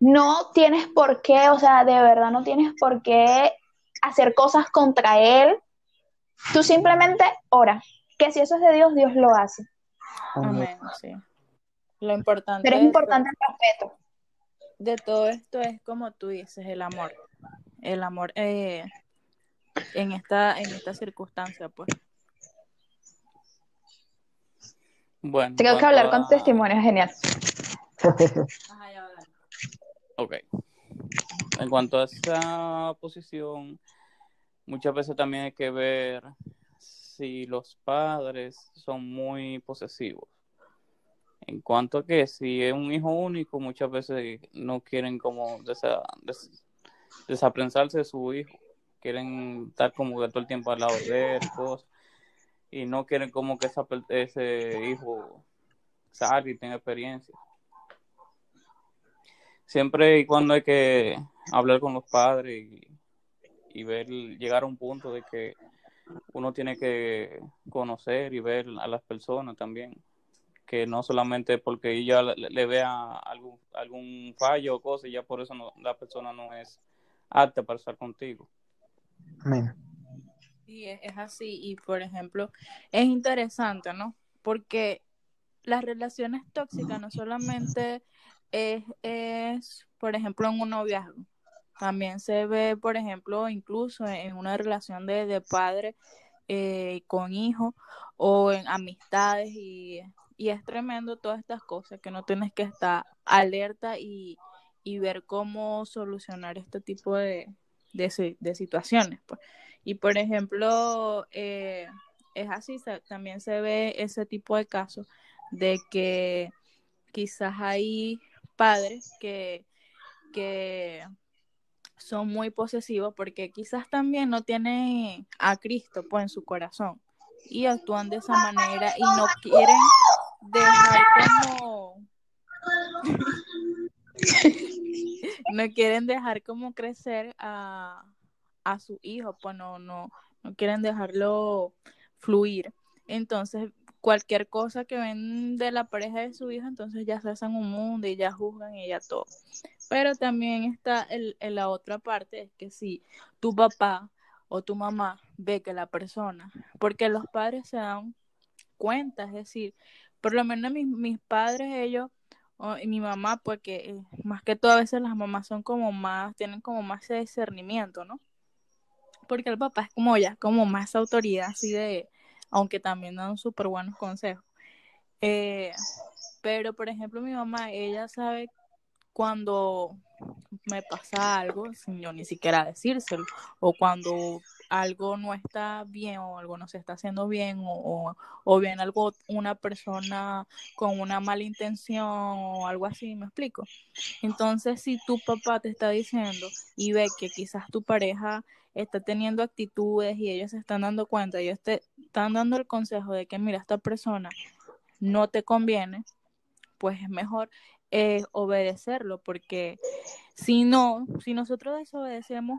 no tienes por qué, o sea, de verdad no tienes por qué hacer cosas contra él. Tú simplemente ora, que si eso es de Dios, Dios lo hace. Amén, sí. Lo importante, Pero es importante el respeto. to- de todo esto es como tú dices, el amor. El amor eh, en esta, en esta circunstancia, pues. Bueno, Tengo que hablar con a- testimonio, genial. Ok. En cuanto a esa posición, muchas veces también hay que ver si los padres son muy posesivos. En cuanto a que si es un hijo único, muchas veces no quieren como desa- des- desaprensarse de su hijo. Quieren estar como que todo el tiempo al lado de él, cosas. Y no quieren como que ese hijo salga y tenga experiencia siempre y cuando hay que hablar con los padres y, ver, llegar a un punto de que uno tiene que conocer y ver a las personas también, que no solamente porque ella le, vea algún, algún fallo o cosa y ya por eso no- la persona no es apta para estar contigo. Amén. Sí, es, es así. Y por ejemplo, es interesante, ¿no? Porque las relaciones tóxicas no solamente es, por ejemplo, en un noviazgo. También se ve, por ejemplo, incluso en una relación de, de padre eh, con hijo o en amistades y, y es tremendo todas estas cosas que no tienes que estar alerta y, y ver cómo solucionar este tipo de, de, de situaciones. Pues. Y por ejemplo, eh, es así, también se ve ese tipo de casos de que quizás hay padres que, que son muy posesivos porque quizás también no tienen a Cristo pues en su corazón y actúan de esa manera y no quieren dejar como *laughs* no quieren dejar como crecer a, a su hijo, pues no, no, no quieren dejarlo fluir. Entonces, cualquier cosa que ven de la pareja de su hijo, entonces ya se hacen un mundo y ya juzgan y ya todo. Pero también está el, la otra parte, es que si tu papá o tu mamá ve que la persona, porque los padres se dan cuenta, es decir, por lo menos mis, mis padres, ellos, y mi mamá, pues que eh, más que todo a veces las mamás son como más, tienen como más ese discernimiento, ¿no? Porque el papá es como ya, como más autoridad, así de, aunque también dan súper buenos consejos. Eh, pero, por ejemplo, mi mamá, ella sabe cuando me pasa algo sin yo ni siquiera decírselo, o cuando algo no está bien o algo no se está haciendo bien, o, o, o bien algo, una persona con una mala intención o algo así, ¿me explico? Entonces, si tu papá te está diciendo y ve que quizás tu pareja está teniendo actitudes y ellos se están dando cuenta, ellos te están dando el consejo de que, mira, esta persona no te conviene, pues es mejor eh, obedecerlo, porque si no, si nosotros desobedecemos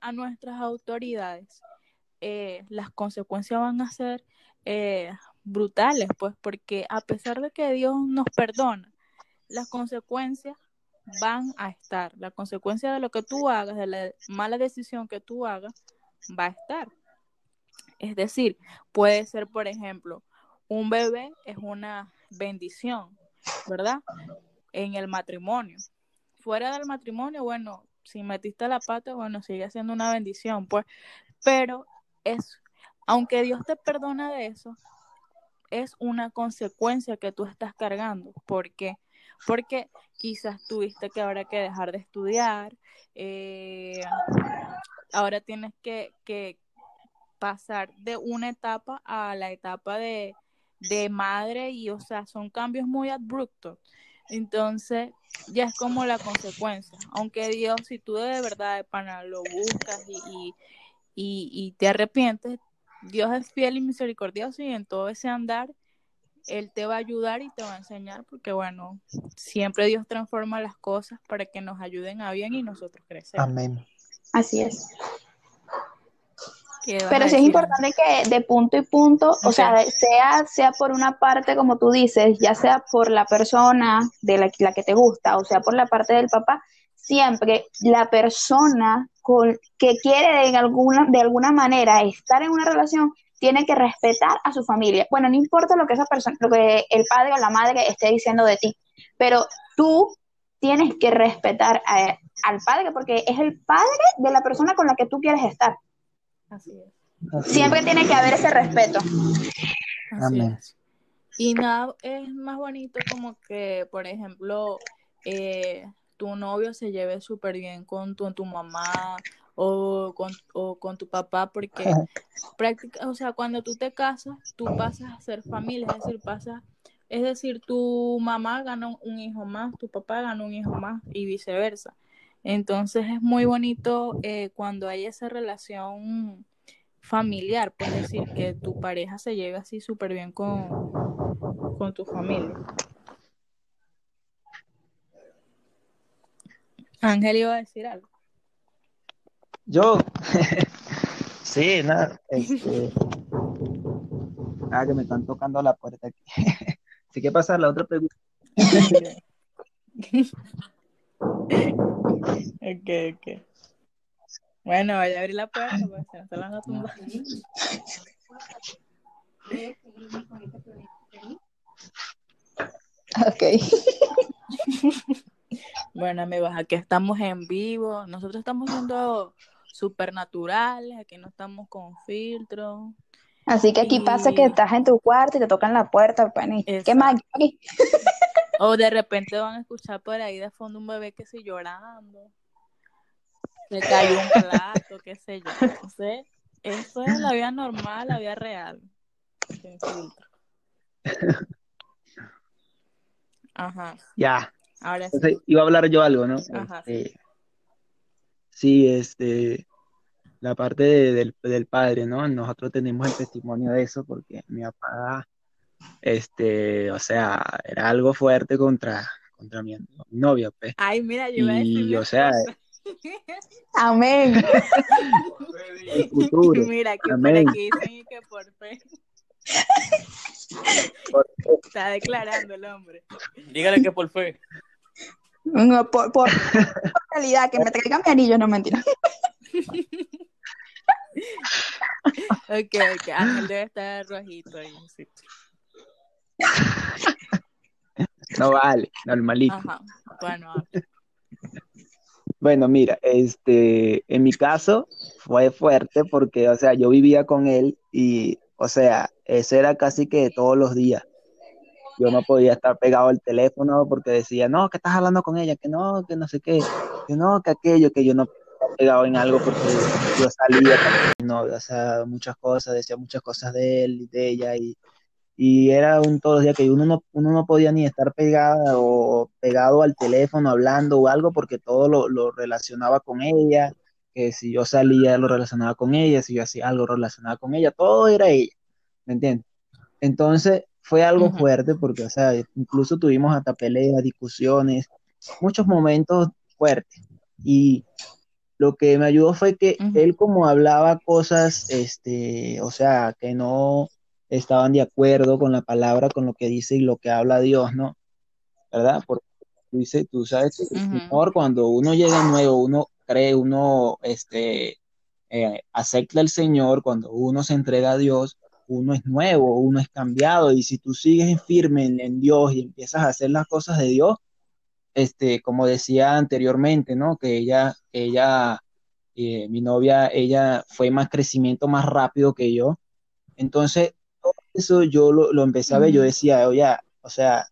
a nuestras autoridades, eh, las consecuencias van a ser eh, brutales, pues porque a pesar de que Dios nos perdona, las consecuencias van a estar. La consecuencia de lo que tú hagas, de la mala decisión que tú hagas, va a estar. Es decir, puede ser, por ejemplo, un bebé es una bendición, ¿verdad? En el matrimonio. Fuera del matrimonio, bueno, si metiste la pata, bueno, sigue siendo una bendición, pues, pero es, aunque Dios te perdona de eso, es una consecuencia que tú estás cargando. ¿Por qué? Porque quizás tuviste que ahora que dejar de estudiar, eh, ahora tienes que, que, pasar de una etapa a la etapa de, de madre y, o sea, son cambios muy abruptos. Entonces, ya es como la consecuencia. Aunque Dios, si tú de verdad de lo buscas y, y, y, y te arrepientes, Dios es fiel y misericordioso y en todo ese andar, Él te va a ayudar y te va a enseñar porque, bueno, siempre Dios transforma las cosas para que nos ayuden a bien y nosotros crecemos. Amén. Así es. ¿Qué vas Pero sí es importante que de punto y punto, o sea, sea, sea por una parte, como tú dices, ya sea por la persona de la, la que te gusta, o sea por la parte del papá, siempre la persona con, que quiere de alguna, de alguna manera estar en una relación tiene que respetar a su familia. Bueno, no importa lo que esa persona, lo que el padre o la madre esté diciendo de ti, pero tú tienes que respetar a- al padre porque es el padre de la persona con la que tú quieres estar. Así es. Así Siempre es. tiene que haber ese respeto. Amén. Y nada es más bonito como que, por ejemplo, eh, tu novio se lleve súper bien con tu, tu mamá o con, o con tu papá, porque práctica, o sea, cuando tú te casas, tú pasas a ser familia, es decir, pasas, es decir, tu mamá gana un- hijo más, tu papá gana un hijo más y viceversa. Entonces es muy bonito eh, cuando hay esa relación familiar, pues decir que tu pareja se lleve así súper bien con, con tu familia. Ángel iba a decir algo. Yo, *laughs* sí, nada, este, ah, que me están tocando la puerta aquí. *laughs* Así que pasar la otra pregunta. *laughs* Ok, ok. Bueno, vaya a abrir la puerta, pues se no se la van a tumbar. Ok. Bueno, amigos, aquí estamos en vivo. Nosotros estamos siendo supernaturales, aquí no estamos con filtro. Así que aquí pasa que estás en tu cuarto y te tocan la puerta, Penny. ¿Qué más? *laughs* O de repente van a escuchar por ahí de fondo un bebé que sí llorando. Se cayó un plato, qué sé yo. Entonces, eso es la vida normal, la vida real. Sin filtro. *laughs* Ajá, Ya, ahora sí. entonces iba a hablar yo algo, ¿no? Ajá, Este, sí, este, la parte de- del, del padre, ¿no? Nosotros tenemos el testimonio de eso porque mi papá, este, o sea, era algo fuerte contra, contra mi, mi novia, pues. Ay, mira, yo iba a decir Y, o sea. *laughs* Amén. *laughs* el futuro. Mira, que por Amén. aquí dicen que por fe Por- está declarando el hombre. Dígale que por fe. No, por, por, *laughs* por realidad, que me traigan mi anillo, no mentira. Ok, ok, Ángel debe estar rojito ahí. sí. *laughs* No vale, normalito. Ajá, bueno. Bueno, mira, este, en mi caso fue fuerte porque, o sea, yo vivía con él y, o sea, eso era casi que todos los días. Yo no podía estar pegado al teléfono porque decía, no, que estás hablando con ella, que no, que no sé qué, que no, que aquello, que yo no estaba pegado en algo porque yo salía novia, o sea, muchas cosas, decía muchas cosas de él y de ella y, y era un todos los días que uno no, uno no podía ni estar pegada o pegado al teléfono hablando o algo porque todo lo, lo relacionaba con ella, que si yo salía lo relacionaba con ella, si yo hacía algo relacionado con ella, todo era ella, ¿me entiendes? Entonces fue algo fuerte porque, o sea, incluso tuvimos hasta peleas, discusiones, muchos momentos fuertes y lo que me ayudó fue que él como hablaba cosas, este, o sea, que no estaban de acuerdo con la palabra, con lo que dice y lo que habla Dios, ¿no? ¿Verdad? Porque tú, dices, tú sabes que el Ujú. Señor, cuando uno llega nuevo, uno cree, uno este, eh, acepta al Señor, cuando uno se entrega a Dios, uno es nuevo, uno es cambiado, y si tú sigues firme en, en Dios y empiezas a hacer las cosas de Dios, este, como decía anteriormente, ¿no? Que ella, ella, eh, mi novia, ella fue más crecimiento más rápido que yo. Entonces, todo eso yo lo, lo empecé a ver, yo decía, oye, o sea,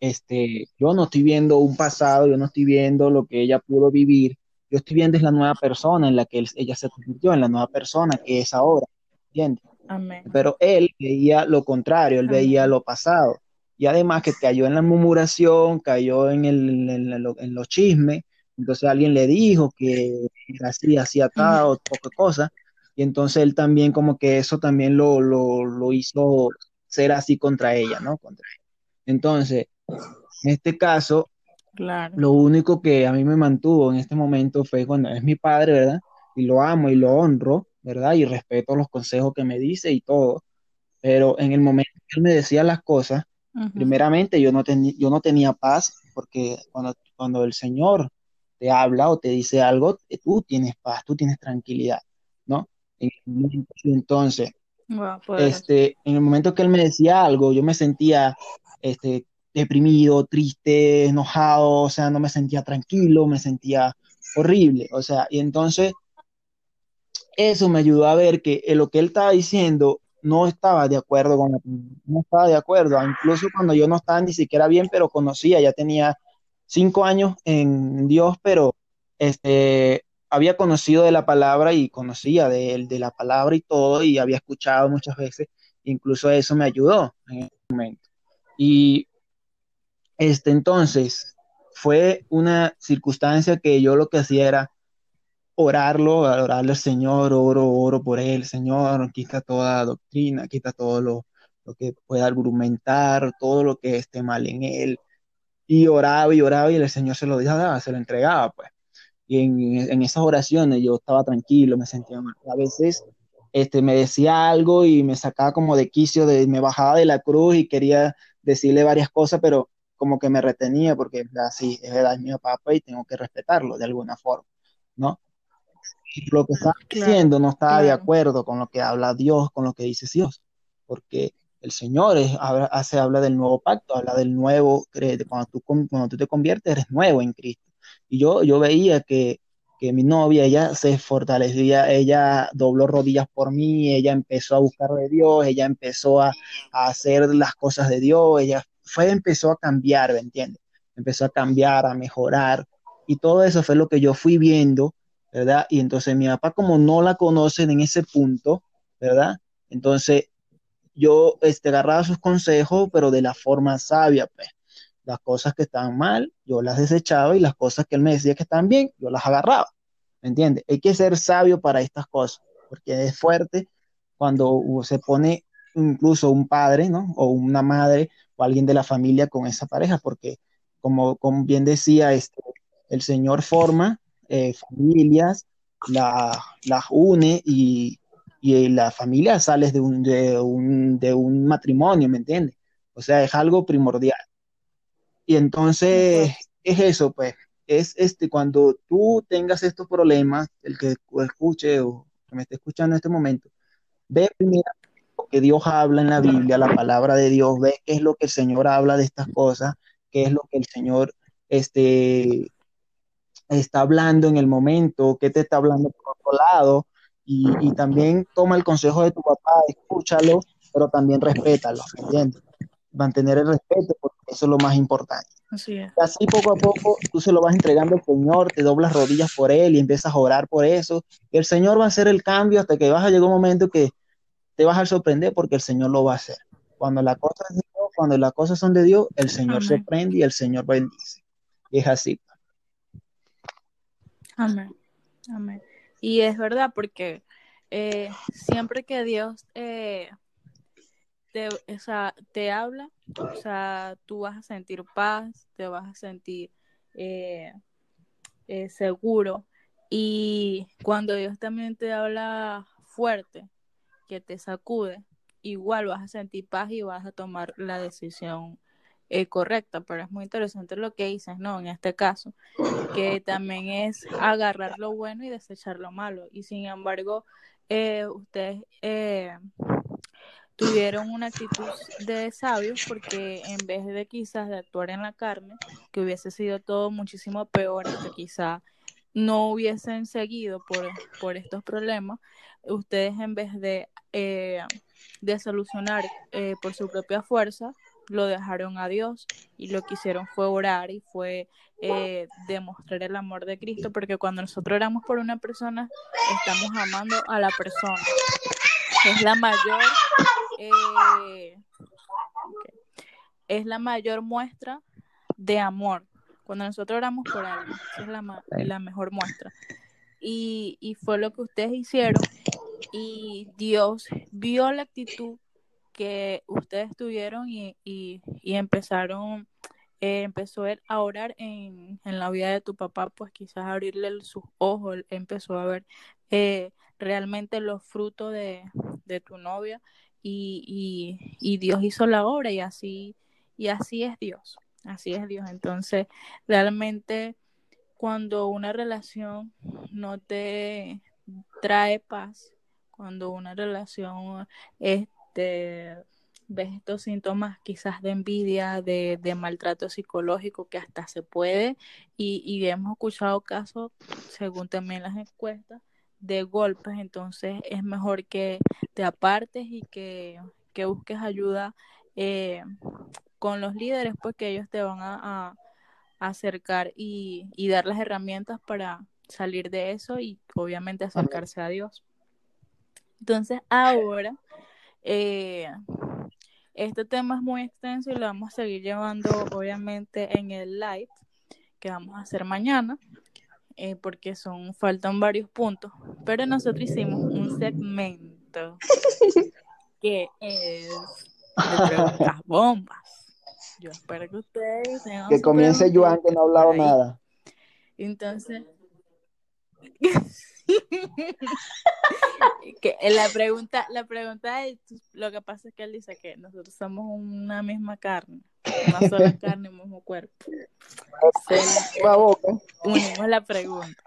este, yo no estoy viendo un pasado, yo no estoy viendo lo que ella pudo vivir, yo estoy viendo es la nueva persona en la que él- ella se convirtió, en la nueva persona que es ahora, ¿entiendes? Amén. Pero él veía lo contrario, él veía lo pasado. Y además que cayó en la murmuración, cayó en, el, en, lo- en los chismes. Entonces alguien le dijo que así, hacía tal Ujú. o poca cosa. Y entonces él también como que eso también lo, lo, lo hizo ser así contra ella, ¿no? Contra ella. Entonces, en este caso, Claro. lo único que a mí me mantuvo en este momento fue cuando es mi padre, ¿verdad? Y lo amo y lo honro, ¿verdad? Y respeto los consejos que me dice y todo. Pero en el momento que él me decía las cosas, Ujú. primeramente yo no, yo no tenía paz, porque cuando, cuando el Señor te habla o te dice algo, eh, tú tienes paz, tú tienes tranquilidad, ¿no? Entonces, Wow, este, en el momento que él me decía algo, yo me sentía este, deprimido, triste, enojado, o sea, no me sentía tranquilo, me sentía horrible, o sea, y entonces eso me ayudó a ver que eh, lo que él estaba diciendo no estaba de acuerdo con no estaba de acuerdo, incluso cuando yo no estaba ni siquiera bien, pero conocía, ya tenía cinco años en Dios, pero este, había conocido de la palabra y conocía de él, de la palabra y todo, y había escuchado muchas veces, incluso eso me ayudó en ese momento. Y este, entonces fue una circunstancia que yo lo que hacía era orarlo, orarle al Señor, oro, oro por él, Señor, quita toda doctrina, quita todo lo, lo que pueda argumentar, todo lo que esté mal en él. Y oraba y oraba y el Señor se lo dejaba, se lo entregaba, pues. Y en, en esas oraciones yo estaba tranquilo, me sentía mal. A veces este, me decía algo y me sacaba como de quicio, de, me bajaba de la cruz y quería decirle varias cosas, pero como que me retenía porque así es verdad, es mi papá y tengo que respetarlo de alguna forma, ¿no? Lo que Claro, diciendo no estaba de acuerdo con lo que habla Dios, con lo que dice Dios, porque el Señor es, habla, del nuevo pacto, habla del nuevo, cuando tú, cuando tú te conviertes eres nuevo en Cristo. Y yo, yo veía que, que mi novia, ella se fortalecía, ella dobló rodillas por mí, ella empezó a buscar de Dios, ella empezó a, a hacer las cosas de Dios, ella fue, empezó a cambiar, ¿me entiendes? Empezó a cambiar, a mejorar, y todo eso fue lo que yo fui viendo, ¿verdad? Y entonces mi papá, como no la conocen en ese punto, ¿verdad? Entonces yo este, agarraba sus consejos, pero de la forma sabia, pues. Las cosas que estaban mal, yo las desechaba y las cosas que él me decía que estaban bien, yo las agarraba. ¿Me entiendes? Hay que ser sabio para estas cosas, porque es fuerte cuando se pone incluso un padre, ¿no? O una madre o alguien de la familia con esa pareja, porque como, como bien decía, este, el Señor forma eh, familias, las la une y, y, la familia sale de un, de, un, de un matrimonio, ¿me entiendes? O sea, es algo primordial. Y entonces es eso, pues, es este, cuando tú tengas estos problemas, el que escuche o que me esté escuchando en este momento, ve primero lo que Dios habla en la Biblia, la palabra de Dios, ve qué es lo que el Señor habla de estas cosas, qué es lo que el Señor este, está hablando en el momento, qué te está hablando por otro lado, y, y también toma el consejo de tu papá, escúchalo, pero también respétalo, ¿entiendes? Mantener el respeto, porque eso es lo más importante. Así es. Y así poco a poco tú se lo vas entregando al Señor, te doblas rodillas por Él y empiezas a orar por eso. Y el Señor va a hacer el cambio hasta que vas a llegar un momento que te vas a sorprender porque el Señor lo va a hacer. Cuando las cosas, de Dios, cuando las cosas son de Dios, el Señor Amén. sorprende y el Señor bendice. Y es así. Amén. Amén. Y es verdad porque eh, siempre que Dios eh, te, habla, o sea, tú vas a sentir paz, te vas a sentir eh, eh, seguro Y cuando Dios también te habla fuerte, que te sacude, igual vas a sentir paz y vas a tomar la decisión eh, correcta, pero es muy interesante lo que dices, ¿no? En este caso, que también es agarrar lo bueno y desechar lo malo. Y sin embargo, eh, ustedes eh, tuvieron una actitud de sabios porque en vez de quizás de actuar en la carne, que hubiese sido todo muchísimo peor, que quizás no hubiesen seguido por, por estos problemas, ustedes en vez de, de solucionar por su propia fuerza, lo dejaron a Dios y lo que hicieron fue orar y fue eh, demostrar el amor de Cristo, porque cuando nosotros oramos por una persona, estamos amando a la persona. Es la mayor, eh, es la mayor muestra de amor. Cuando nosotros oramos por alguien, es la, la mejor muestra. Y, y fue lo que ustedes hicieron. Y Dios vio la actitud que ustedes tuvieron y, y, empezaron, eh, empezó a orar en, en, la vida de tu papá, pues quizás abrirle sus ojos, empezó a ver eh, realmente los frutos de, de tu novia y, y, Dios hizo la obra y así, y así es Dios, así es Dios. Entonces, realmente cuando una relación no te trae paz, cuando una relación es este, ves estos síntomas quizás de envidia, de, maltrato psicológico que hasta se puede y, y, hemos escuchado casos, según también las encuestas, de golpes, entonces es mejor que te apartes y que, busques ayuda eh, con los líderes, pues que ellos te van a, acercar y, y dar las herramientas para salir de eso y obviamente acercarse a Dios. Entonces ahora eh, este tema es muy extenso y lo vamos a seguir llevando obviamente en el live que vamos a hacer mañana. Eh, porque son faltan varios puntos, pero nosotros hicimos un segmento *laughs* que es preguntas bombas. Yo espero que ustedes que comience Joan que no ha hablado nada. Entonces, que la pregunta, la pregunta es, lo que pasa es que él dice que nosotros somos una misma carne, una sola *laughs* carne, un mismo cuerpo. unimos la pregunta.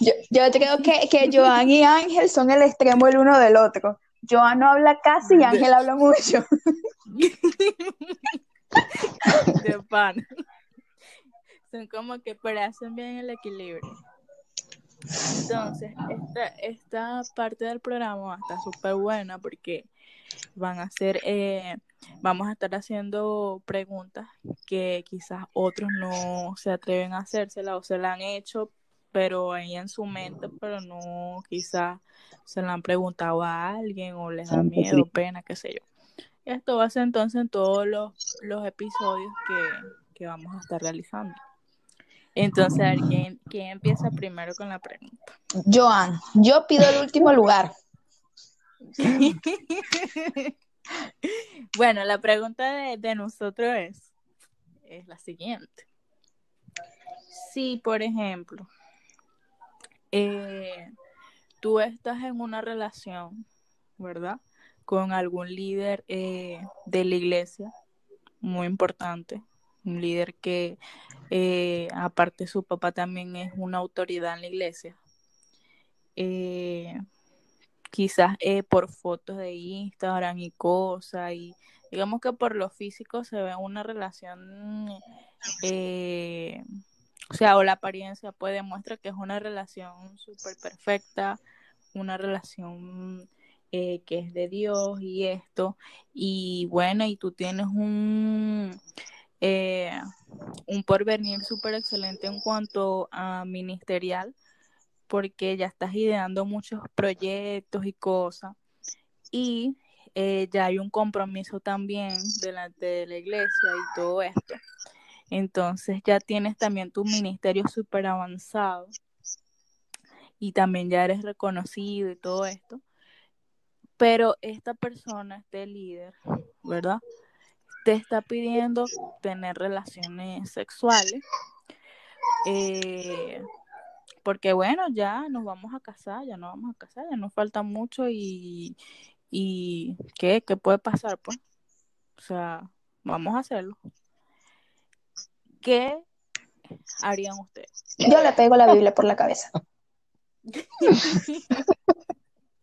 Yo, yo creo que, que Joan y Ángel son el extremo el uno del otro. Joan no habla casi y Ángel habla mucho. *laughs* De pan. Son como que pero hacen bien el equilibrio. Entonces, esta, esta parte del programa está súper buena porque van a ser, eh, vamos a estar haciendo preguntas que quizás otros no se atreven a hacérsela o se la han hecho, pero ahí en su mente, pero no quizás se la han preguntado a alguien o les da miedo, pena, qué sé yo. Esto va a ser entonces en todos los, los episodios que, que vamos a estar realizando. Entonces, a ver, ¿quién, ¿quién empieza primero con la pregunta? Joan, yo pido el último *laughs* lugar. *laughs* bueno, la pregunta de, nosotros es, es la siguiente. Si, por ejemplo, eh, tú estás en una relación, ¿verdad? Con algún líder eh, de la iglesia, muy importante, un líder que eh, aparte su papá también es una autoridad en la iglesia. Eh, quizás eh, por fotos de Instagram y cosas, y digamos que por lo físico se ve una relación, o sea, o la apariencia puede demostrar que es una relación súper perfecta, una relación que es de Dios y esto, y bueno, y tú tienes un eh, un porvenir súper excelente en cuanto a ministerial, porque ya estás ideando muchos proyectos y cosas. Y eh, ya hay un compromiso también delante de la iglesia y todo esto. Entonces ya tienes también tu ministerio súper avanzado y también ya eres reconocido y todo esto. Pero esta persona, este líder, ¿verdad? Te está pidiendo tener relaciones sexuales, eh, porque bueno, ya nos vamos a casar, ya nos vamos a casar, ya nos falta mucho y, y ¿qué? ¿Qué puede pasar, pues? O sea, vamos a hacerlo. ¿Qué harían ustedes? Yo le pego la Biblia por la cabeza. *laughs*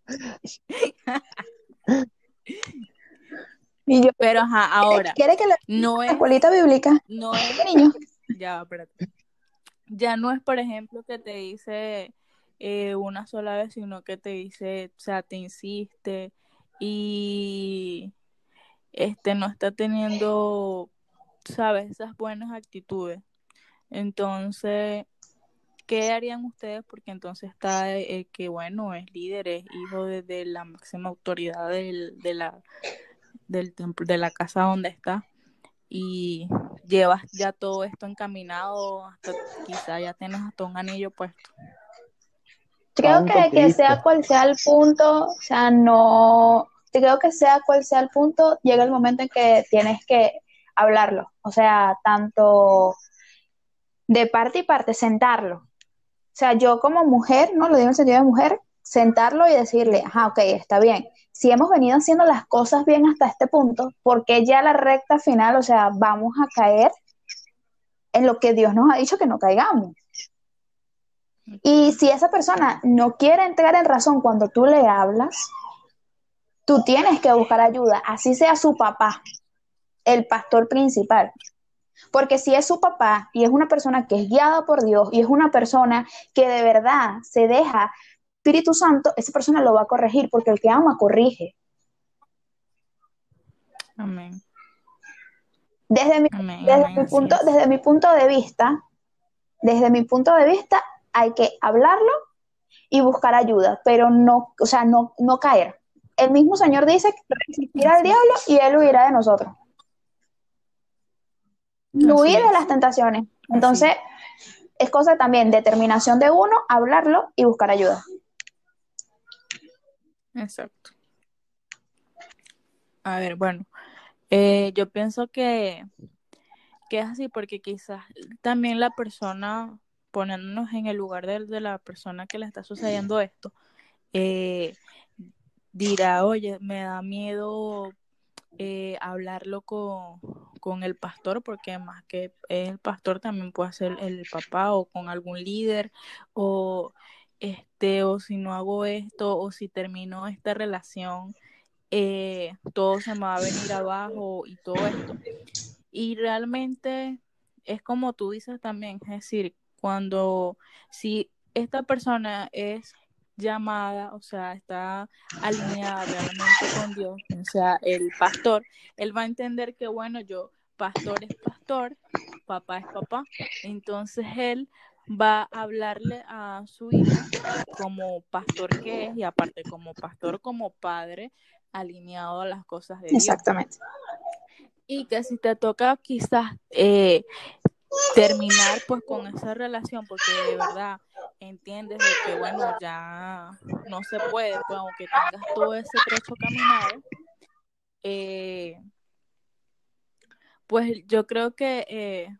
*laughs* *laughs* Y yo, Pero ajá, ahora, ¿quiere que le no la es, escuelita bíblica? no es, Niño, *laughs* ya, espérate. Ya no es, por ejemplo, que te dice eh, una sola vez, sino que te dice, o sea, te insiste y este no está teniendo, sabes, esas buenas actitudes. Entonces, ¿qué harían ustedes? Porque entonces está el que, bueno, es líder, es hijo de, de la máxima autoridad del, de la del templo, de la casa donde está y llevas ya todo esto encaminado, hasta quizá ya tienes hasta un anillo puesto. creo que, que sea cual sea el punto, o sea, no, creo que sea cual sea el punto, llega el momento en que tienes que hablarlo, o sea, tanto de parte y parte, sentarlo. O sea, yo como mujer, no lo digo en sentido de mujer, sentarlo y decirle, ajá, ok, está bien. Si hemos venido haciendo las cosas bien hasta este punto, ¿por qué ya la recta final, o sea, vamos a caer en lo que Dios nos ha dicho que no caigamos? Y si esa persona no quiere entrar en razón cuando tú le hablas, tú tienes que buscar ayuda, así sea su papá, el pastor principal. Porque si es su papá y es una persona que es guiada por Dios y es una persona que de verdad se deja Espíritu Santo, esa persona lo va a corregir porque el que ama corrige. Amén. Desde mi, Amén. desde amén, mi punto, es. desde mi punto de vista, desde mi punto de vista, hay que hablarlo y buscar ayuda, pero no, o sea, no, no caer. El mismo Señor dice que resistir al diablo y él huirá de nosotros. Huir de las tentaciones. Entonces, es cosa también determinación de uno, hablarlo y buscar ayuda. Exacto. A ver, bueno, eh, yo pienso que, que es así porque quizás también la persona, poniéndonos en el lugar de, de la persona que le está sucediendo esto, eh, dirá, oye, me da miedo eh, hablarlo con, con el pastor, porque más que el pastor también puede ser el papá o con algún líder, o este, o si no hago esto, o si termino esta relación, eh, todo se me va a venir abajo y todo esto. Y realmente es como tú dices también, es decir, cuando si esta persona es llamada, o sea, está alineada realmente con Dios, o sea, el pastor, él va a entender que, bueno, yo, pastor es pastor, papá es papá, entonces él va a hablarle a su hijo como pastor que es y aparte como pastor, como padre, alineado a las cosas de Dios. Exactamente. Y que si te toca quizás eh, terminar pues con esa relación, porque de verdad entiendes de que bueno, ya no se puede, pues aunque tengas todo ese trecho caminado, eh, pues yo creo que eh,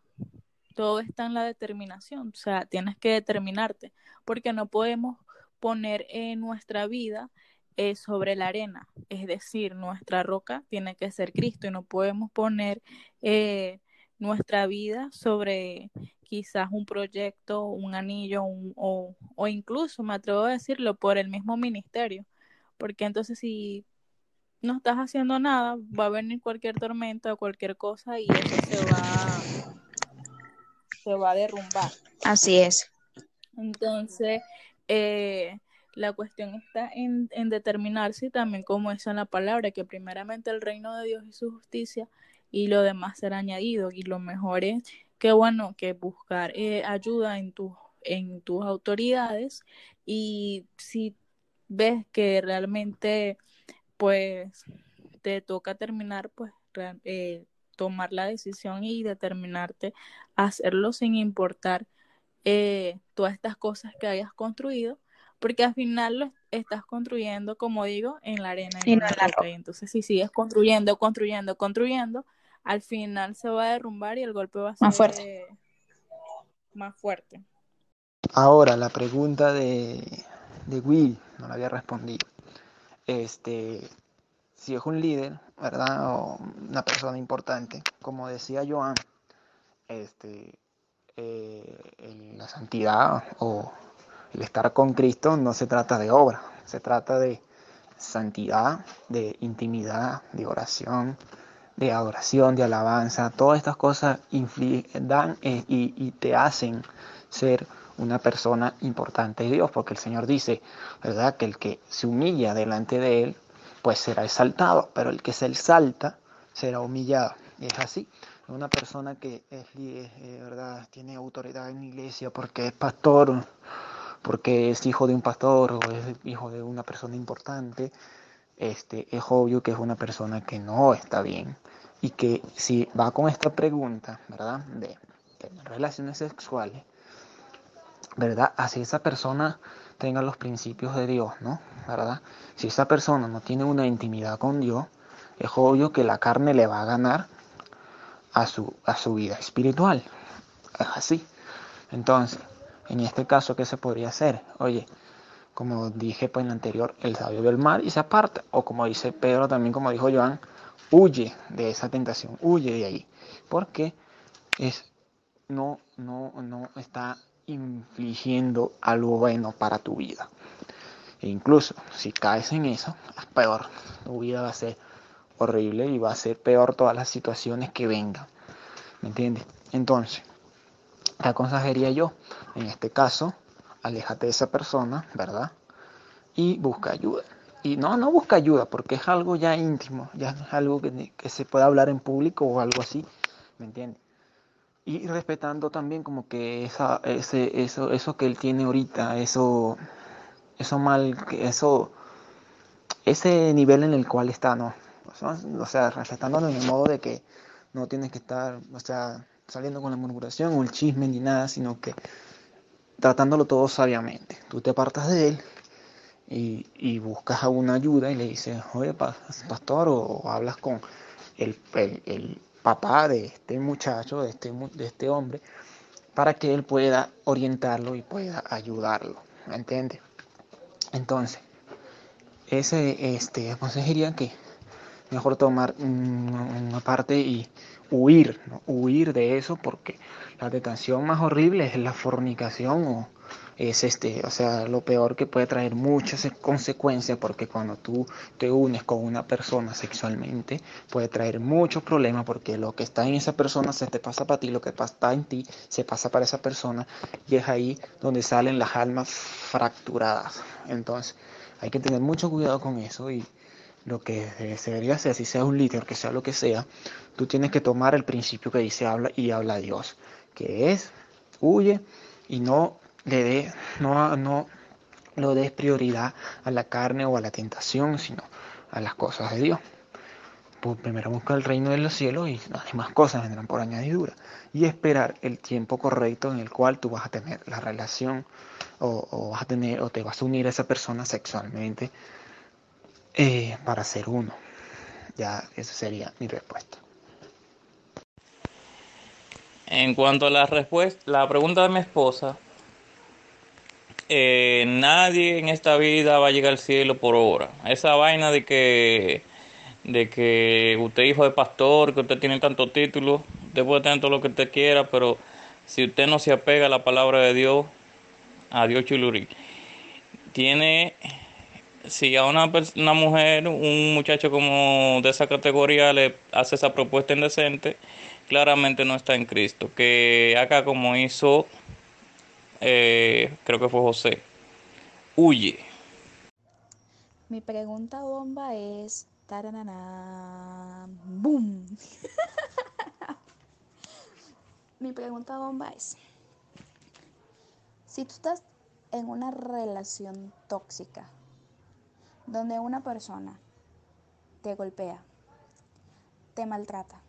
todo está en la determinación, o sea, tienes que determinarte, porque no podemos poner en nuestra vida eh, sobre la arena, es decir, nuestra roca tiene que ser Cristo y no podemos poner eh, nuestra vida sobre quizás un proyecto, un anillo un, o, o incluso, me atrevo a decirlo, por el mismo ministerio, porque entonces si no estás haciendo nada, va a venir cualquier tormenta o cualquier cosa y eso se va, se va a derrumbar. Así es. Entonces, eh, la cuestión está en, en determinarse y también como es en la palabra, que primeramente el reino de Dios y su justicia y lo demás será añadido. Y lo mejor es que, bueno, que buscar eh, ayuda en, tu, en tus autoridades y si ves que realmente pues te toca terminar, pues eh, tomar la decisión y determinarte a hacerlo sin importar eh, todas estas cosas que hayas construido, porque al final lo estás construyendo, como digo, en la arena en en la roca. Entonces si sigues construyendo, construyendo, construyendo, al final se va a derrumbar y el golpe va a ser Más fuerte. eh, más fuerte. Ahora, la pregunta de, de Will, no la había respondido. Este, si es un líder, ¿verdad? O una persona importante, como decía Joan, este, eh, la santidad o el estar con Cristo no se trata de obra, se trata de santidad, de intimidad, de oración, de adoración, de alabanza. Todas estas cosas dan eh, y, y te hacen ser una persona importante de Dios, porque el Señor dice, ¿verdad? Que el que se humilla delante de Él, pues será exaltado, pero el que se exalta será humillado. Es así. Una persona que es, eh, ¿verdad? tiene autoridad en la iglesia porque es pastor, porque es hijo de un pastor o es hijo de una persona importante, este, es obvio que es una persona que no está bien. Y que si va con esta pregunta, ¿verdad? De tener relaciones sexuales, ¿verdad? Así esa persona tenga los principios de Dios, ¿no? ¿Verdad? Si esa persona no tiene una intimidad con Dios, es obvio que la carne le va a ganar a su, a su vida espiritual. Es así. Entonces, en este caso, ¿qué se podría hacer? Oye, como dije pues, en el anterior, el sabio del mar y se aparta. O como dice Pedro, también como dijo Joan, huye de esa tentación, huye de ahí. Porque es, no, no, no está infligiendo algo bueno para tu vida. E incluso si caes en eso, es peor. Tu vida va a ser horrible y va a ser peor todas las situaciones que vengan. ¿Me entiendes? Entonces, ¿qué aconsejaría yo? En este caso, aléjate de esa persona, ¿verdad? Y busca ayuda. Y no, no busca ayuda porque es algo ya íntimo, ya es algo que, que se puede hablar en público o algo así, ¿me entiendes? Y respetando también como que esa, ese, eso, eso que él tiene ahorita, eso, eso mal, eso, ese nivel en el cual está, ¿no? O sea, respetándolo en el modo de que no tienes que estar, o sea, saliendo con la murmuración o el chisme ni nada, sino que tratándolo todo sabiamente. Tú te apartas de él y, y buscas alguna ayuda y le dices, oye, pastor, o, hablas con el, el papá de este muchacho, de este, de este hombre, para que él pueda orientarlo y pueda ayudarlo. ¿Me entiende? Entonces, ese este, aconsejaría que mejor tomar una parte y huir, huir de eso, porque la detención más horrible es la fornicación o es este, o sea, lo peor que puede traer muchas consecuencias porque cuando tú te unes con una persona sexualmente puede traer muchos problemas porque lo que está en esa persona se te pasa para ti, lo que está en ti se pasa para esa persona y es ahí donde salen las almas fracturadas. Entonces, hay que tener mucho cuidado con eso y lo que debería hacer, si sea un líder, que sea lo que sea, tú tienes que tomar el principio que dice habla y habla Dios, que es huye y no le dé, no, no lo des prioridad a la carne o a la tentación, sino a las cosas de Dios. Pues primero busca el reino de los cielos y las demás cosas vendrán por añadidura. Y esperar el tiempo correcto en el cual tú vas a tener la relación o, vas a tener o te vas a unir a esa persona sexualmente eh, para ser uno. Ya esa sería mi respuesta. En cuanto a la respuesta, la pregunta de mi esposa, eh, nadie en esta vida va a llegar al cielo por obra. Esa vaina de que, de que usted hijo de pastor, que usted tiene tantos títulos, usted puede tener todo lo que usted quiera, pero si usted no se apega a la palabra de Dios, a Dios Chulurí, tiene, si a una, una mujer, un muchacho como de esa categoría le hace esa propuesta indecente, claramente no está en Cristo. Que haga como hizo eh, creo que fue José. Huye. Mi pregunta bomba es. ¡Boom! *laughs* Mi pregunta bomba es. Si tú estás en una relación tóxica, donde una persona te golpea, te maltrata,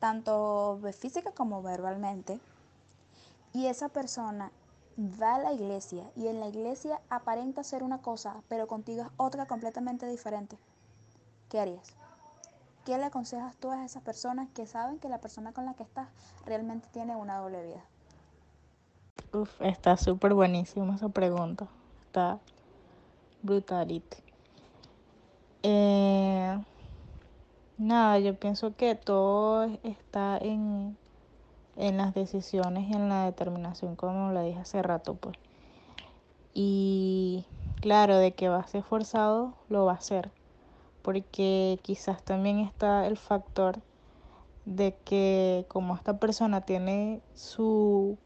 tanto física como verbalmente, y esa persona va a la iglesia y en la iglesia aparenta ser una cosa, pero contigo es otra completamente diferente, ¿qué harías? ¿Qué le aconsejas tú a esas personas que saben que la persona con la que estás realmente tiene una doble vida? Uf, está súper buenísima esa pregunta. Está brutality. Eh, nada, yo pienso que todo está en, en las decisiones y en la determinación, como lo dije hace rato, pues. Y claro, de que va a ser forzado, lo va a hacer. Porque quizás también está el factor de que como esta persona tiene su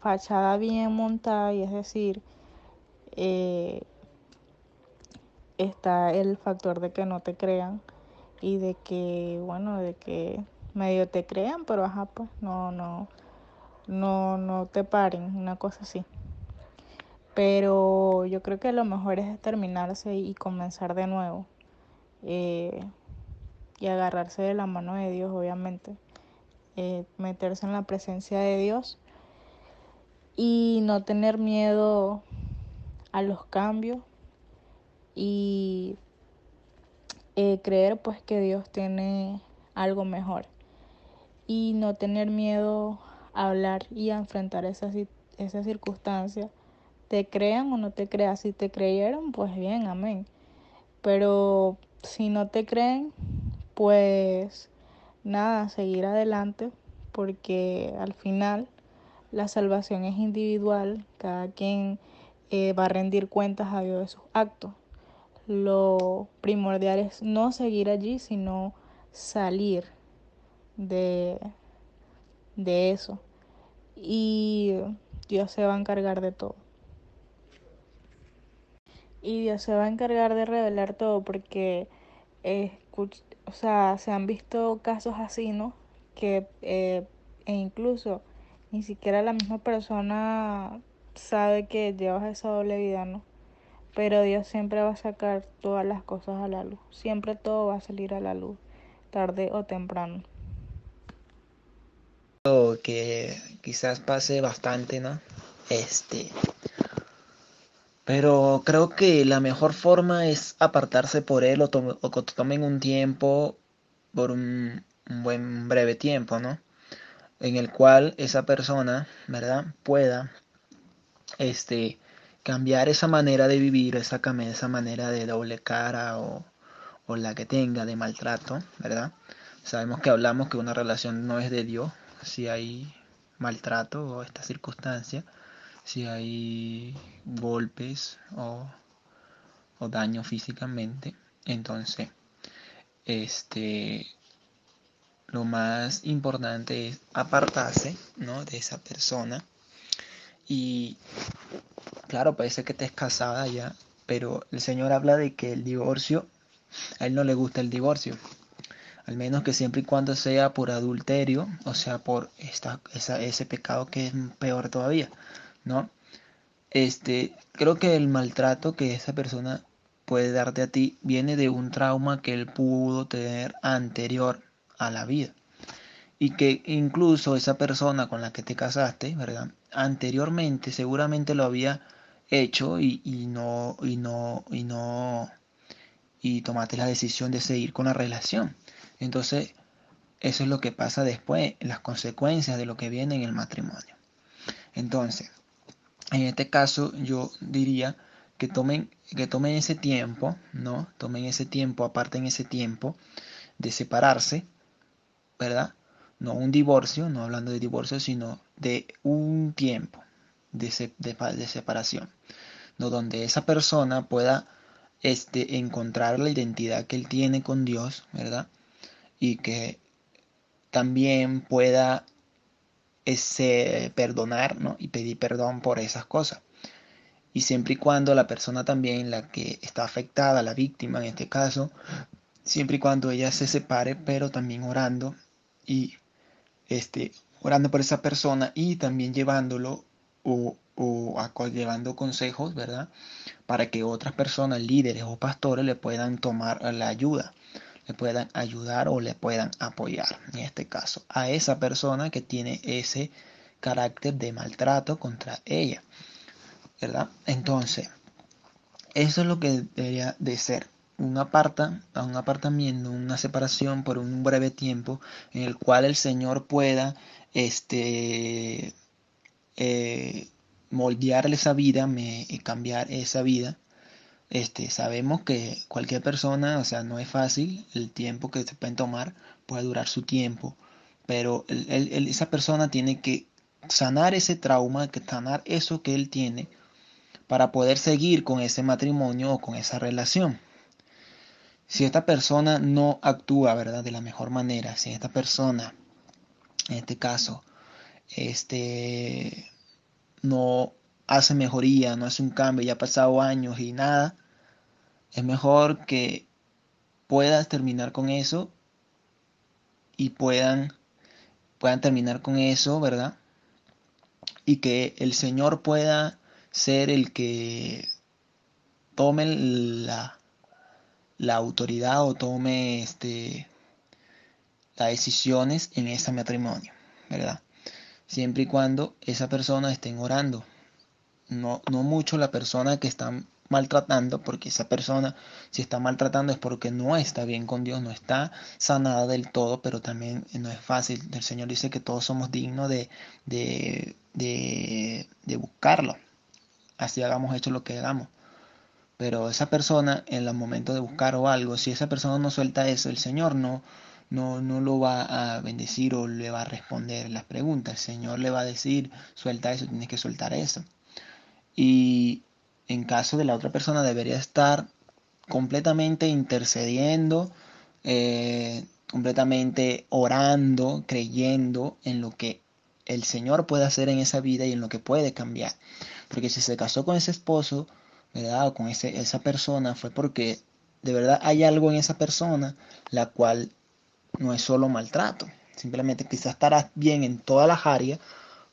fachada bien montada, y es decir, eh, está el factor de que no te crean y de que, bueno, de que medio te crean, pero ajá, pues no, no, no, no te paren, una cosa así. Pero yo creo que lo mejor es determinarse y comenzar de nuevo. Eh, y agarrarse de la mano de Dios, obviamente. Eh, meterse en la presencia de Dios y no tener miedo a los cambios y eh, creer pues que Dios tiene algo mejor y no tener miedo a hablar y a enfrentar esa, esa circunstancia. Te crean o no te crean si te creyeron pues bien amén. Pero si no te creen pues nada seguir adelante porque al final la salvación es individual. Cada quien eh, va a rendir cuentas a Dios de sus actos. Lo primordial es no seguir allí, sino salir de, de eso. Y Dios se va a encargar de todo. Y Dios se va a encargar de revelar todo porque, o sea, se han visto casos así, ¿no? Que eh, e incluso ni siquiera la misma persona sabe que llevas esa doble vida, ¿no? Pero Dios siempre va a sacar todas las cosas a la luz. Siempre todo va a salir a la luz, tarde o temprano. Que quizás pase bastante, ¿no? Este. Pero creo que la mejor forma es apartarse por él o, que tomen un tiempo, por un, un buen breve tiempo, ¿no? En el cual esa persona, ¿verdad? Pueda, este, cambiar esa manera de vivir, esa, esa manera de doble cara o, la que tenga de maltrato, ¿verdad? Sabemos que hablamos que una relación no es de Dios si hay maltrato o esta circunstancia, si hay golpes o, o daño físicamente. Entonces, este, lo más importante es apartarse ¿no? de esa persona y claro, parece que estés casada ya, pero el Señor habla de que el divorcio, a Él no le gusta el divorcio. Al menos que siempre y cuando sea por adulterio, o sea, por esta, ese pecado que es peor todavía, ¿no? Este, creo que el maltrato que esa persona puede darte a ti viene de un trauma que él pudo tener anterior a la vida y que incluso esa persona con la que te casaste, ¿verdad? Anteriormente seguramente lo había hecho y, no y no y no y tomaste la decisión de seguir con la relación. Entonces, eso es lo que pasa después, las consecuencias de lo que viene en el matrimonio. Entonces, en este caso yo diría que tomen que tomen ese tiempo, ¿no? Tomen ese tiempo, aparten ese tiempo de separarse, ¿verdad? no un divorcio, no hablando de divorcio, sino de un tiempo de, separación, ¿no? donde esa persona pueda este, encontrar la identidad que él tiene con Dios, ¿verdad? Y que también pueda ese, perdonar ¿no? y pedir perdón por esas cosas. Y siempre y cuando la persona también, la que está afectada, la víctima en este caso, siempre y cuando ella se separe, pero también orando y este, orando por esa persona y también llevándolo o, o llevando consejos, ¿verdad? Para que otras personas, líderes o pastores, le puedan tomar la ayuda, le puedan ayudar o le puedan apoyar, en este caso, a esa persona que tiene ese carácter de maltrato contra ella, ¿verdad? Entonces, eso es lo que debería de ser un, aparta, un apartamiento, una separación por un breve tiempo en el cual el Señor pueda este, eh, moldear esa vida, me, cambiar esa vida, este, sabemos que cualquier persona, o sea, no es fácil, el tiempo que se pueden tomar puede durar su tiempo, pero esa persona tiene que sanar ese trauma, que sanar eso que él tiene para poder seguir con ese matrimonio o con esa relación. Si esta persona no actúa, ¿verdad? De la mejor manera, si esta persona, en este caso, este, no hace mejoría, no hace un cambio, ya ha pasado años y nada, es mejor que puedas terminar con eso y puedan, puedan terminar con eso, ¿verdad? Y que el Señor pueda ser el que tome la, la autoridad o tome este, las decisiones en ese matrimonio, ¿verdad? Siempre y cuando esa persona estén orando. No, no mucho la persona que está maltratando, porque esa persona si está maltratando es porque no está bien con Dios, no está sanada del todo, pero también no es fácil. El Señor dice que todos somos dignos de, de, de, de buscarlo. Así hagamos hecho lo que hagamos. Pero esa persona, en el momento de buscar o algo, si esa persona no suelta eso, el Señor no, no, no lo va a bendecir o le va a responder las preguntas. El Señor le va a decir, suelta eso, tienes que soltar eso. Y en caso de la otra persona debería estar completamente intercediendo, eh, completamente orando, creyendo en lo que el Señor puede hacer en esa vida y en lo que puede cambiar. Porque si se casó con ese esposo, ¿verdad? O con ese, esa persona, fue porque de verdad hay algo en esa persona la cual no es solo maltrato. Simplemente quizás estarás bien en todas las áreas,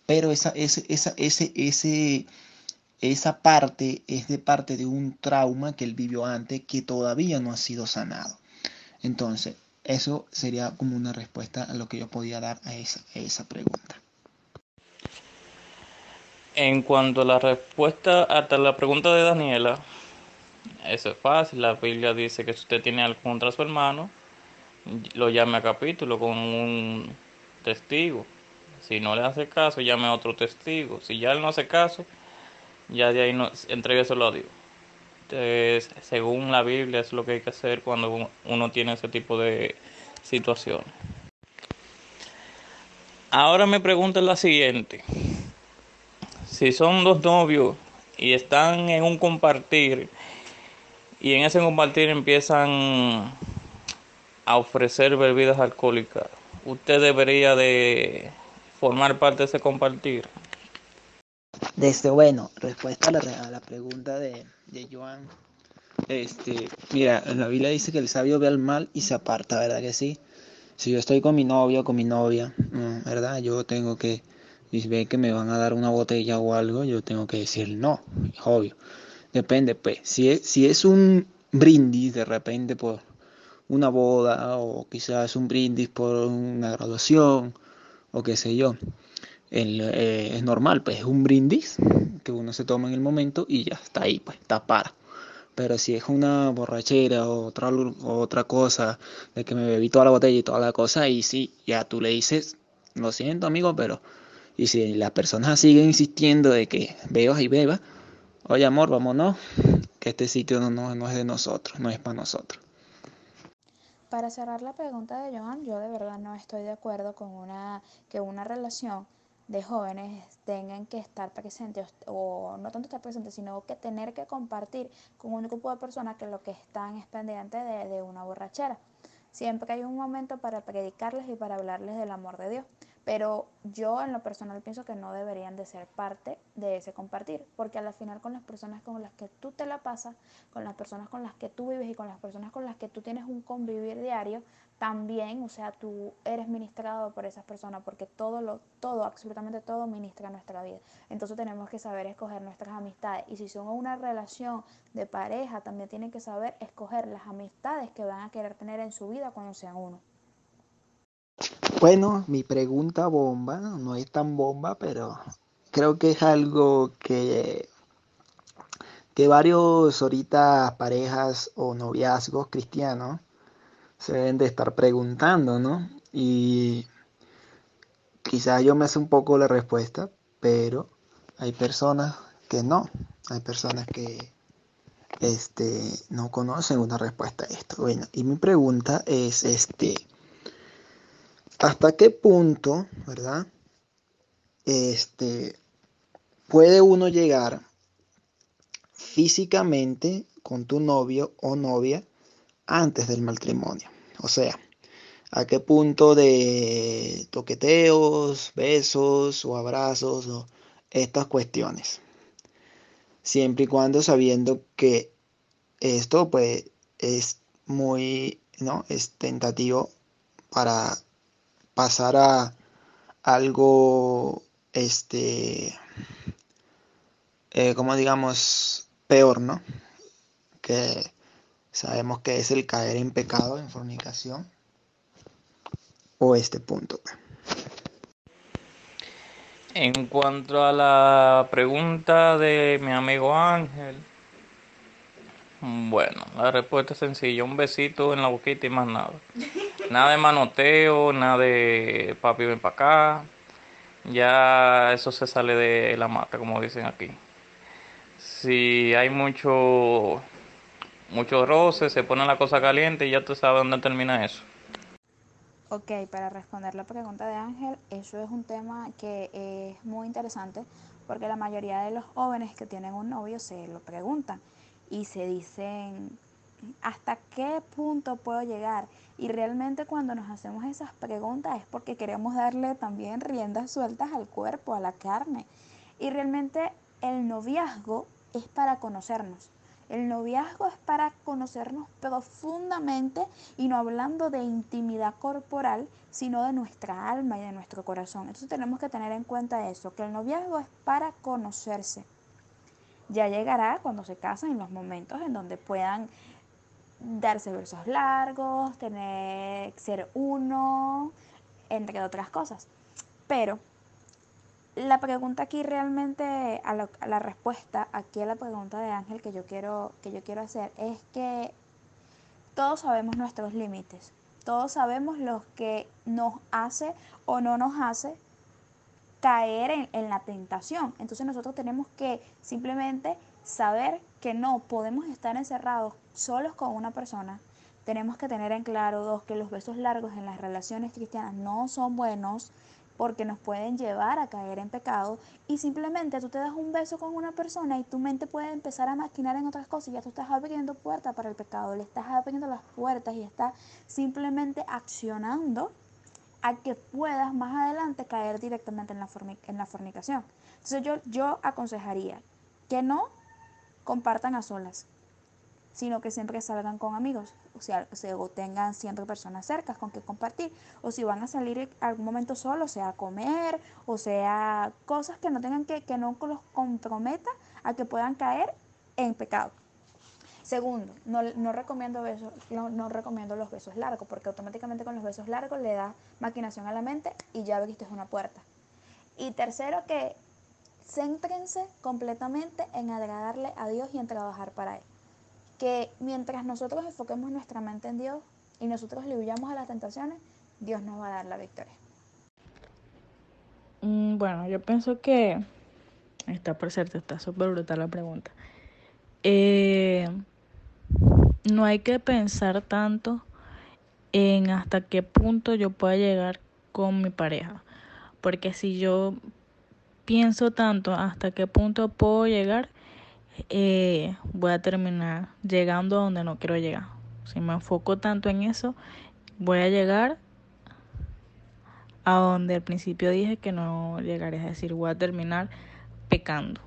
pero esa, ese, esa, ese, ese, esa parte es de parte de un trauma que él vivió antes que todavía no ha sido sanado. Entonces, eso sería como una respuesta a lo que yo podía dar a esa, esa pregunta. En cuanto a la respuesta hasta la pregunta de Daniela, eso es fácil. La Biblia dice que si usted tiene algo contra su hermano, lo llame a capítulo con un testigo. Si no le hace caso, llame a otro testigo. Si ya él no hace caso, ya de ahí no, entrégueselo a Dios. Entonces, según la Biblia, es lo que hay que hacer cuando uno tiene ese tipo de situaciones. Ahora me pregunta la siguiente si son dos novios y están en un compartir y en ese compartir empiezan a ofrecer bebidas alcohólicas, usted debería de formar parte de ese compartir. Desde bueno, respuesta a la, pregunta de, de Joan. Este, mira, la Biblia dice que el sabio ve al mal y se aparta, ¿verdad que sí? Si yo estoy con mi novio o con mi novia, ¿verdad? Yo tengo que y ve que me van a dar una botella o algo, yo tengo que decir no, es obvio. Depende, pues, si es, si es un brindis de repente por una boda o quizás un brindis por una graduación o qué sé yo, eh, es normal, pues es un brindis que uno se toma en el momento y ya está ahí, pues está para. Pero si es una borrachera o otra, otra cosa, de que me bebí toda la botella y toda la cosa, y sí, ya tú le dices, lo siento amigo, pero y si las personas siguen insistiendo de que bebas y beba, oye amor, vámonos, que este sitio no, no, es de nosotros, no es para nosotros. Para cerrar la pregunta de Joan, yo de verdad no estoy de acuerdo con una que una relación de jóvenes tengan que estar presentes o no tanto estar presentes, sino que tener que compartir con un grupo de personas que lo que están es pendiente de, de una borrachera. Siempre hay un momento para predicarles y para hablarles del amor de Dios. Pero yo en lo personal pienso que no deberían de ser parte de ese compartir, porque al final con las personas con las que tú te la pasas, con las personas con las que tú vives y con las personas con las que tú tienes un convivir diario, también, o sea, tú eres ministrado por esas personas, porque todo lo todo, absolutamente todo ministra nuestra vida. Entonces tenemos que saber escoger nuestras amistades y si son una relación de pareja, también tienen que saber escoger las amistades que van a querer tener en su vida cuando sean uno. Bueno, mi pregunta bomba, no es tan bomba, pero creo que es algo que, que varios ahorita parejas o noviazgos cristianos se deben de estar preguntando, ¿no? Y quizás yo me hace un poco la respuesta, pero hay personas que no, hay personas que este, no conocen una respuesta a esto. Bueno, y mi pregunta es, este, ¿hasta qué punto, verdad? Este, puede uno llegar físicamente con tu novio o novia antes del matrimonio. O sea, a qué punto de toqueteos, besos o abrazos o estas cuestiones. Siempre y cuando sabiendo que esto pues es muy, ¿no? Es tentativo para pasar a algo, este, eh, como digamos, peor, ¿no? Que sabemos que es el caer en pecado, en fornicación, o este punto. En cuanto a la pregunta de mi amigo Ángel, bueno, la respuesta es sencilla, un besito en la boquita y más nada. *laughs* Nada de manoteo, nada de papi ven para acá. Ya eso se sale de la mata, como dicen aquí. Si hay mucho mucho roce, se pone la cosa caliente y ya tú sabes dónde termina eso. Ok, para responder la pregunta de Ángel, eso es un tema que es muy interesante porque la mayoría de los jóvenes que tienen un novio se lo preguntan y se dicen, ¿hasta qué punto puedo llegar? Y realmente cuando nos hacemos esas preguntas es porque queremos darle también riendas sueltas al cuerpo, a la carne. Y realmente el noviazgo es para conocernos. El noviazgo es para conocernos profundamente y no hablando de intimidad corporal, sino de nuestra alma y de nuestro corazón. Entonces tenemos que tener en cuenta eso, que el noviazgo es para conocerse. Ya llegará cuando se casan en los momentos en donde puedan darse besos largos, tener ser uno, entre otras cosas. Pero la pregunta aquí realmente, a, la respuesta aquí a la pregunta de Ángel que yo quiero, que yo quiero hacer es que todos sabemos nuestros límites, todos sabemos lo que nos hace o no nos hace caer en, en, la tentación. Entonces nosotros tenemos que simplemente saber que no podemos estar encerrados solos con una persona. Tenemos que tener en claro, dos, que los besos largos en las relaciones cristianas no son buenos, porque nos pueden llevar a caer en pecado y simplemente tú te das un beso con una persona y tu mente puede empezar a maquinar en otras cosas y ya tú estás abriendo puertas para el pecado, le estás abriendo las puertas y estás simplemente accionando a que puedas más adelante caer directamente en la, en la fornicación. Entonces yo, yo aconsejaría que no compartan a solas, sino que siempre salgan con amigos, o sea, o tengan siempre personas cercas con que compartir, o si van a salir en algún momento solos, sea a comer, o sea, cosas que no tengan que, que no los comprometa a que puedan caer en pecado. Segundo, no, no recomiendo besos, no, no, recomiendo los besos largos, porque automáticamente con los besos largos le da maquinación a la mente y ya es una puerta. Y tercero, que céntrense completamente en agradarle a Dios y en trabajar para Él que mientras nosotros enfoquemos nuestra mente en Dios y nosotros le huyamos a las tentaciones, Dios nos va a dar la victoria. Mm, bueno, yo pienso que está por cierto, está súper brutal la pregunta. Eh, no hay que pensar tanto en hasta qué punto yo pueda llegar con mi pareja. Porque si yo pienso tanto hasta qué punto puedo llegar, eh, voy a terminar llegando a donde no quiero llegar. Si me enfoco tanto en eso, voy a llegar a donde al principio dije que no llegaré, es decir, voy a terminar pecando.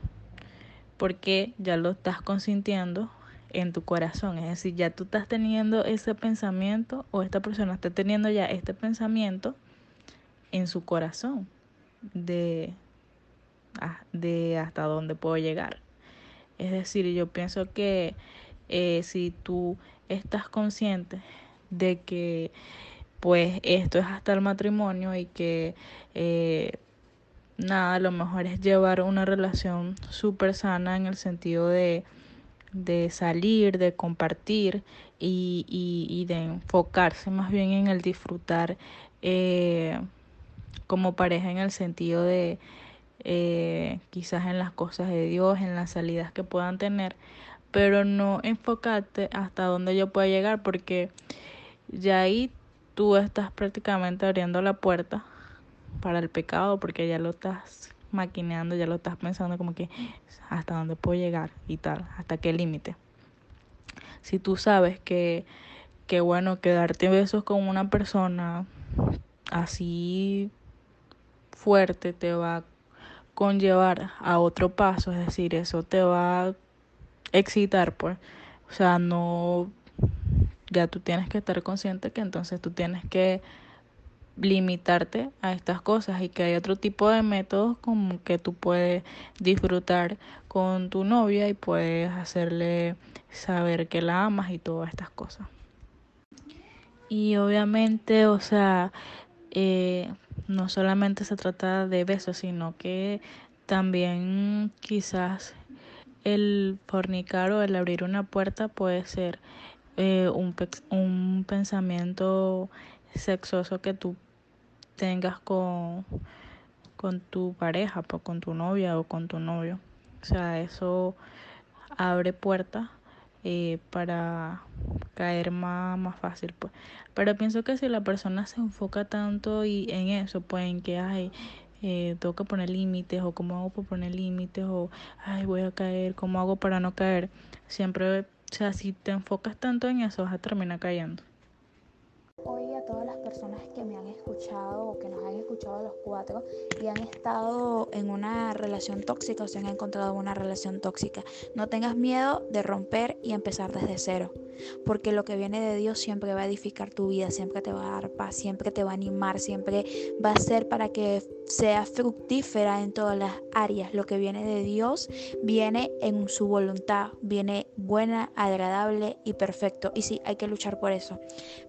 Porque ya lo estás consintiendo en tu corazón, es decir, ya tú estás teniendo ese pensamiento o esta persona está teniendo ya este pensamiento en su corazón de, ah, de hasta dónde puedo llegar. Es decir, yo pienso que eh, si tú estás consciente de que pues esto es hasta el matrimonio y que eh, nada, lo mejor es llevar una relación súper sana en el sentido de, de salir, de compartir y, y, de enfocarse más bien en el disfrutar eh, como pareja en el sentido de, eh, quizás en las cosas de Dios, en las salidas que puedan tener, pero no enfocarte hasta dónde yo pueda llegar, porque ya ahí tú estás prácticamente abriendo la puerta para el pecado, porque ya lo estás maquineando, ya lo estás pensando como que hasta dónde puedo llegar y tal, hasta qué límite. Si tú sabes que, que bueno, quedarte besos con una persona así fuerte te va a conllevar a otro paso, es decir, eso te va a excitar, pues. O sea, no, ya tú tienes que estar consciente que entonces tú tienes que limitarte a estas cosas y que hay otro tipo de métodos como que tú puedes disfrutar con tu novia y puedes hacerle saber que la amas y todas estas cosas. Y obviamente, o sea, eh, no solamente se trata de besos, sino que también quizás el fornicar o el abrir una puerta puede ser eh, un, un pensamiento sexoso que tú tengas con, con tu pareja, pues, con tu novia o con tu novio. O sea, eso abre puertas eh, para caer más, más fácil. Pues. Pero pienso que si la persona se enfoca tanto y en eso, pues en que hay eh, tengo que poner límites o cómo hago para poner límites o ay voy a caer, cómo hago para no caer. Siempre, o sea, si te enfocas tanto en eso vas a terminar cayendo. Hoy a todas las personas que me han escuchado o que nos han escuchado los cuatro y han estado en una relación tóxica o se han encontrado en una relación tóxica, no tengas miedo de romper y empezar desde cero, porque lo que viene de Dios siempre va a edificar tu vida, siempre te va a dar paz, siempre te va a animar, siempre va a ser para que sea fructífera en todas las áreas. Lo que viene de Dios viene en su voluntad, viene buena, agradable y perfecto. Y sí, hay que luchar por eso,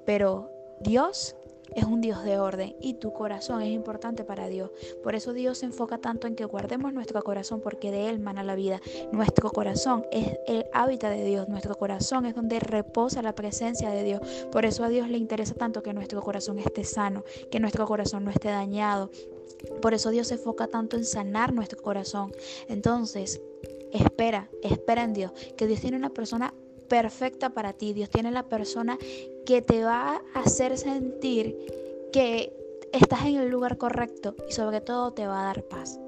pero Dios es un Dios de orden y tu corazón es importante para Dios. Por eso Dios se enfoca tanto en que guardemos nuestro corazón porque de Él mana la vida. Nuestro corazón es el hábitat de Dios. Nuestro corazón es donde reposa la presencia de Dios. Por eso a Dios le interesa tanto que nuestro corazón esté sano, que nuestro corazón no esté dañado. Por eso Dios se enfoca tanto en sanar nuestro corazón. Entonces, espera, espera en Dios, que Dios tiene una persona perfecta para ti. Dios tiene la persona que te va a hacer sentir que estás en el lugar correcto y sobre todo te va a dar paz.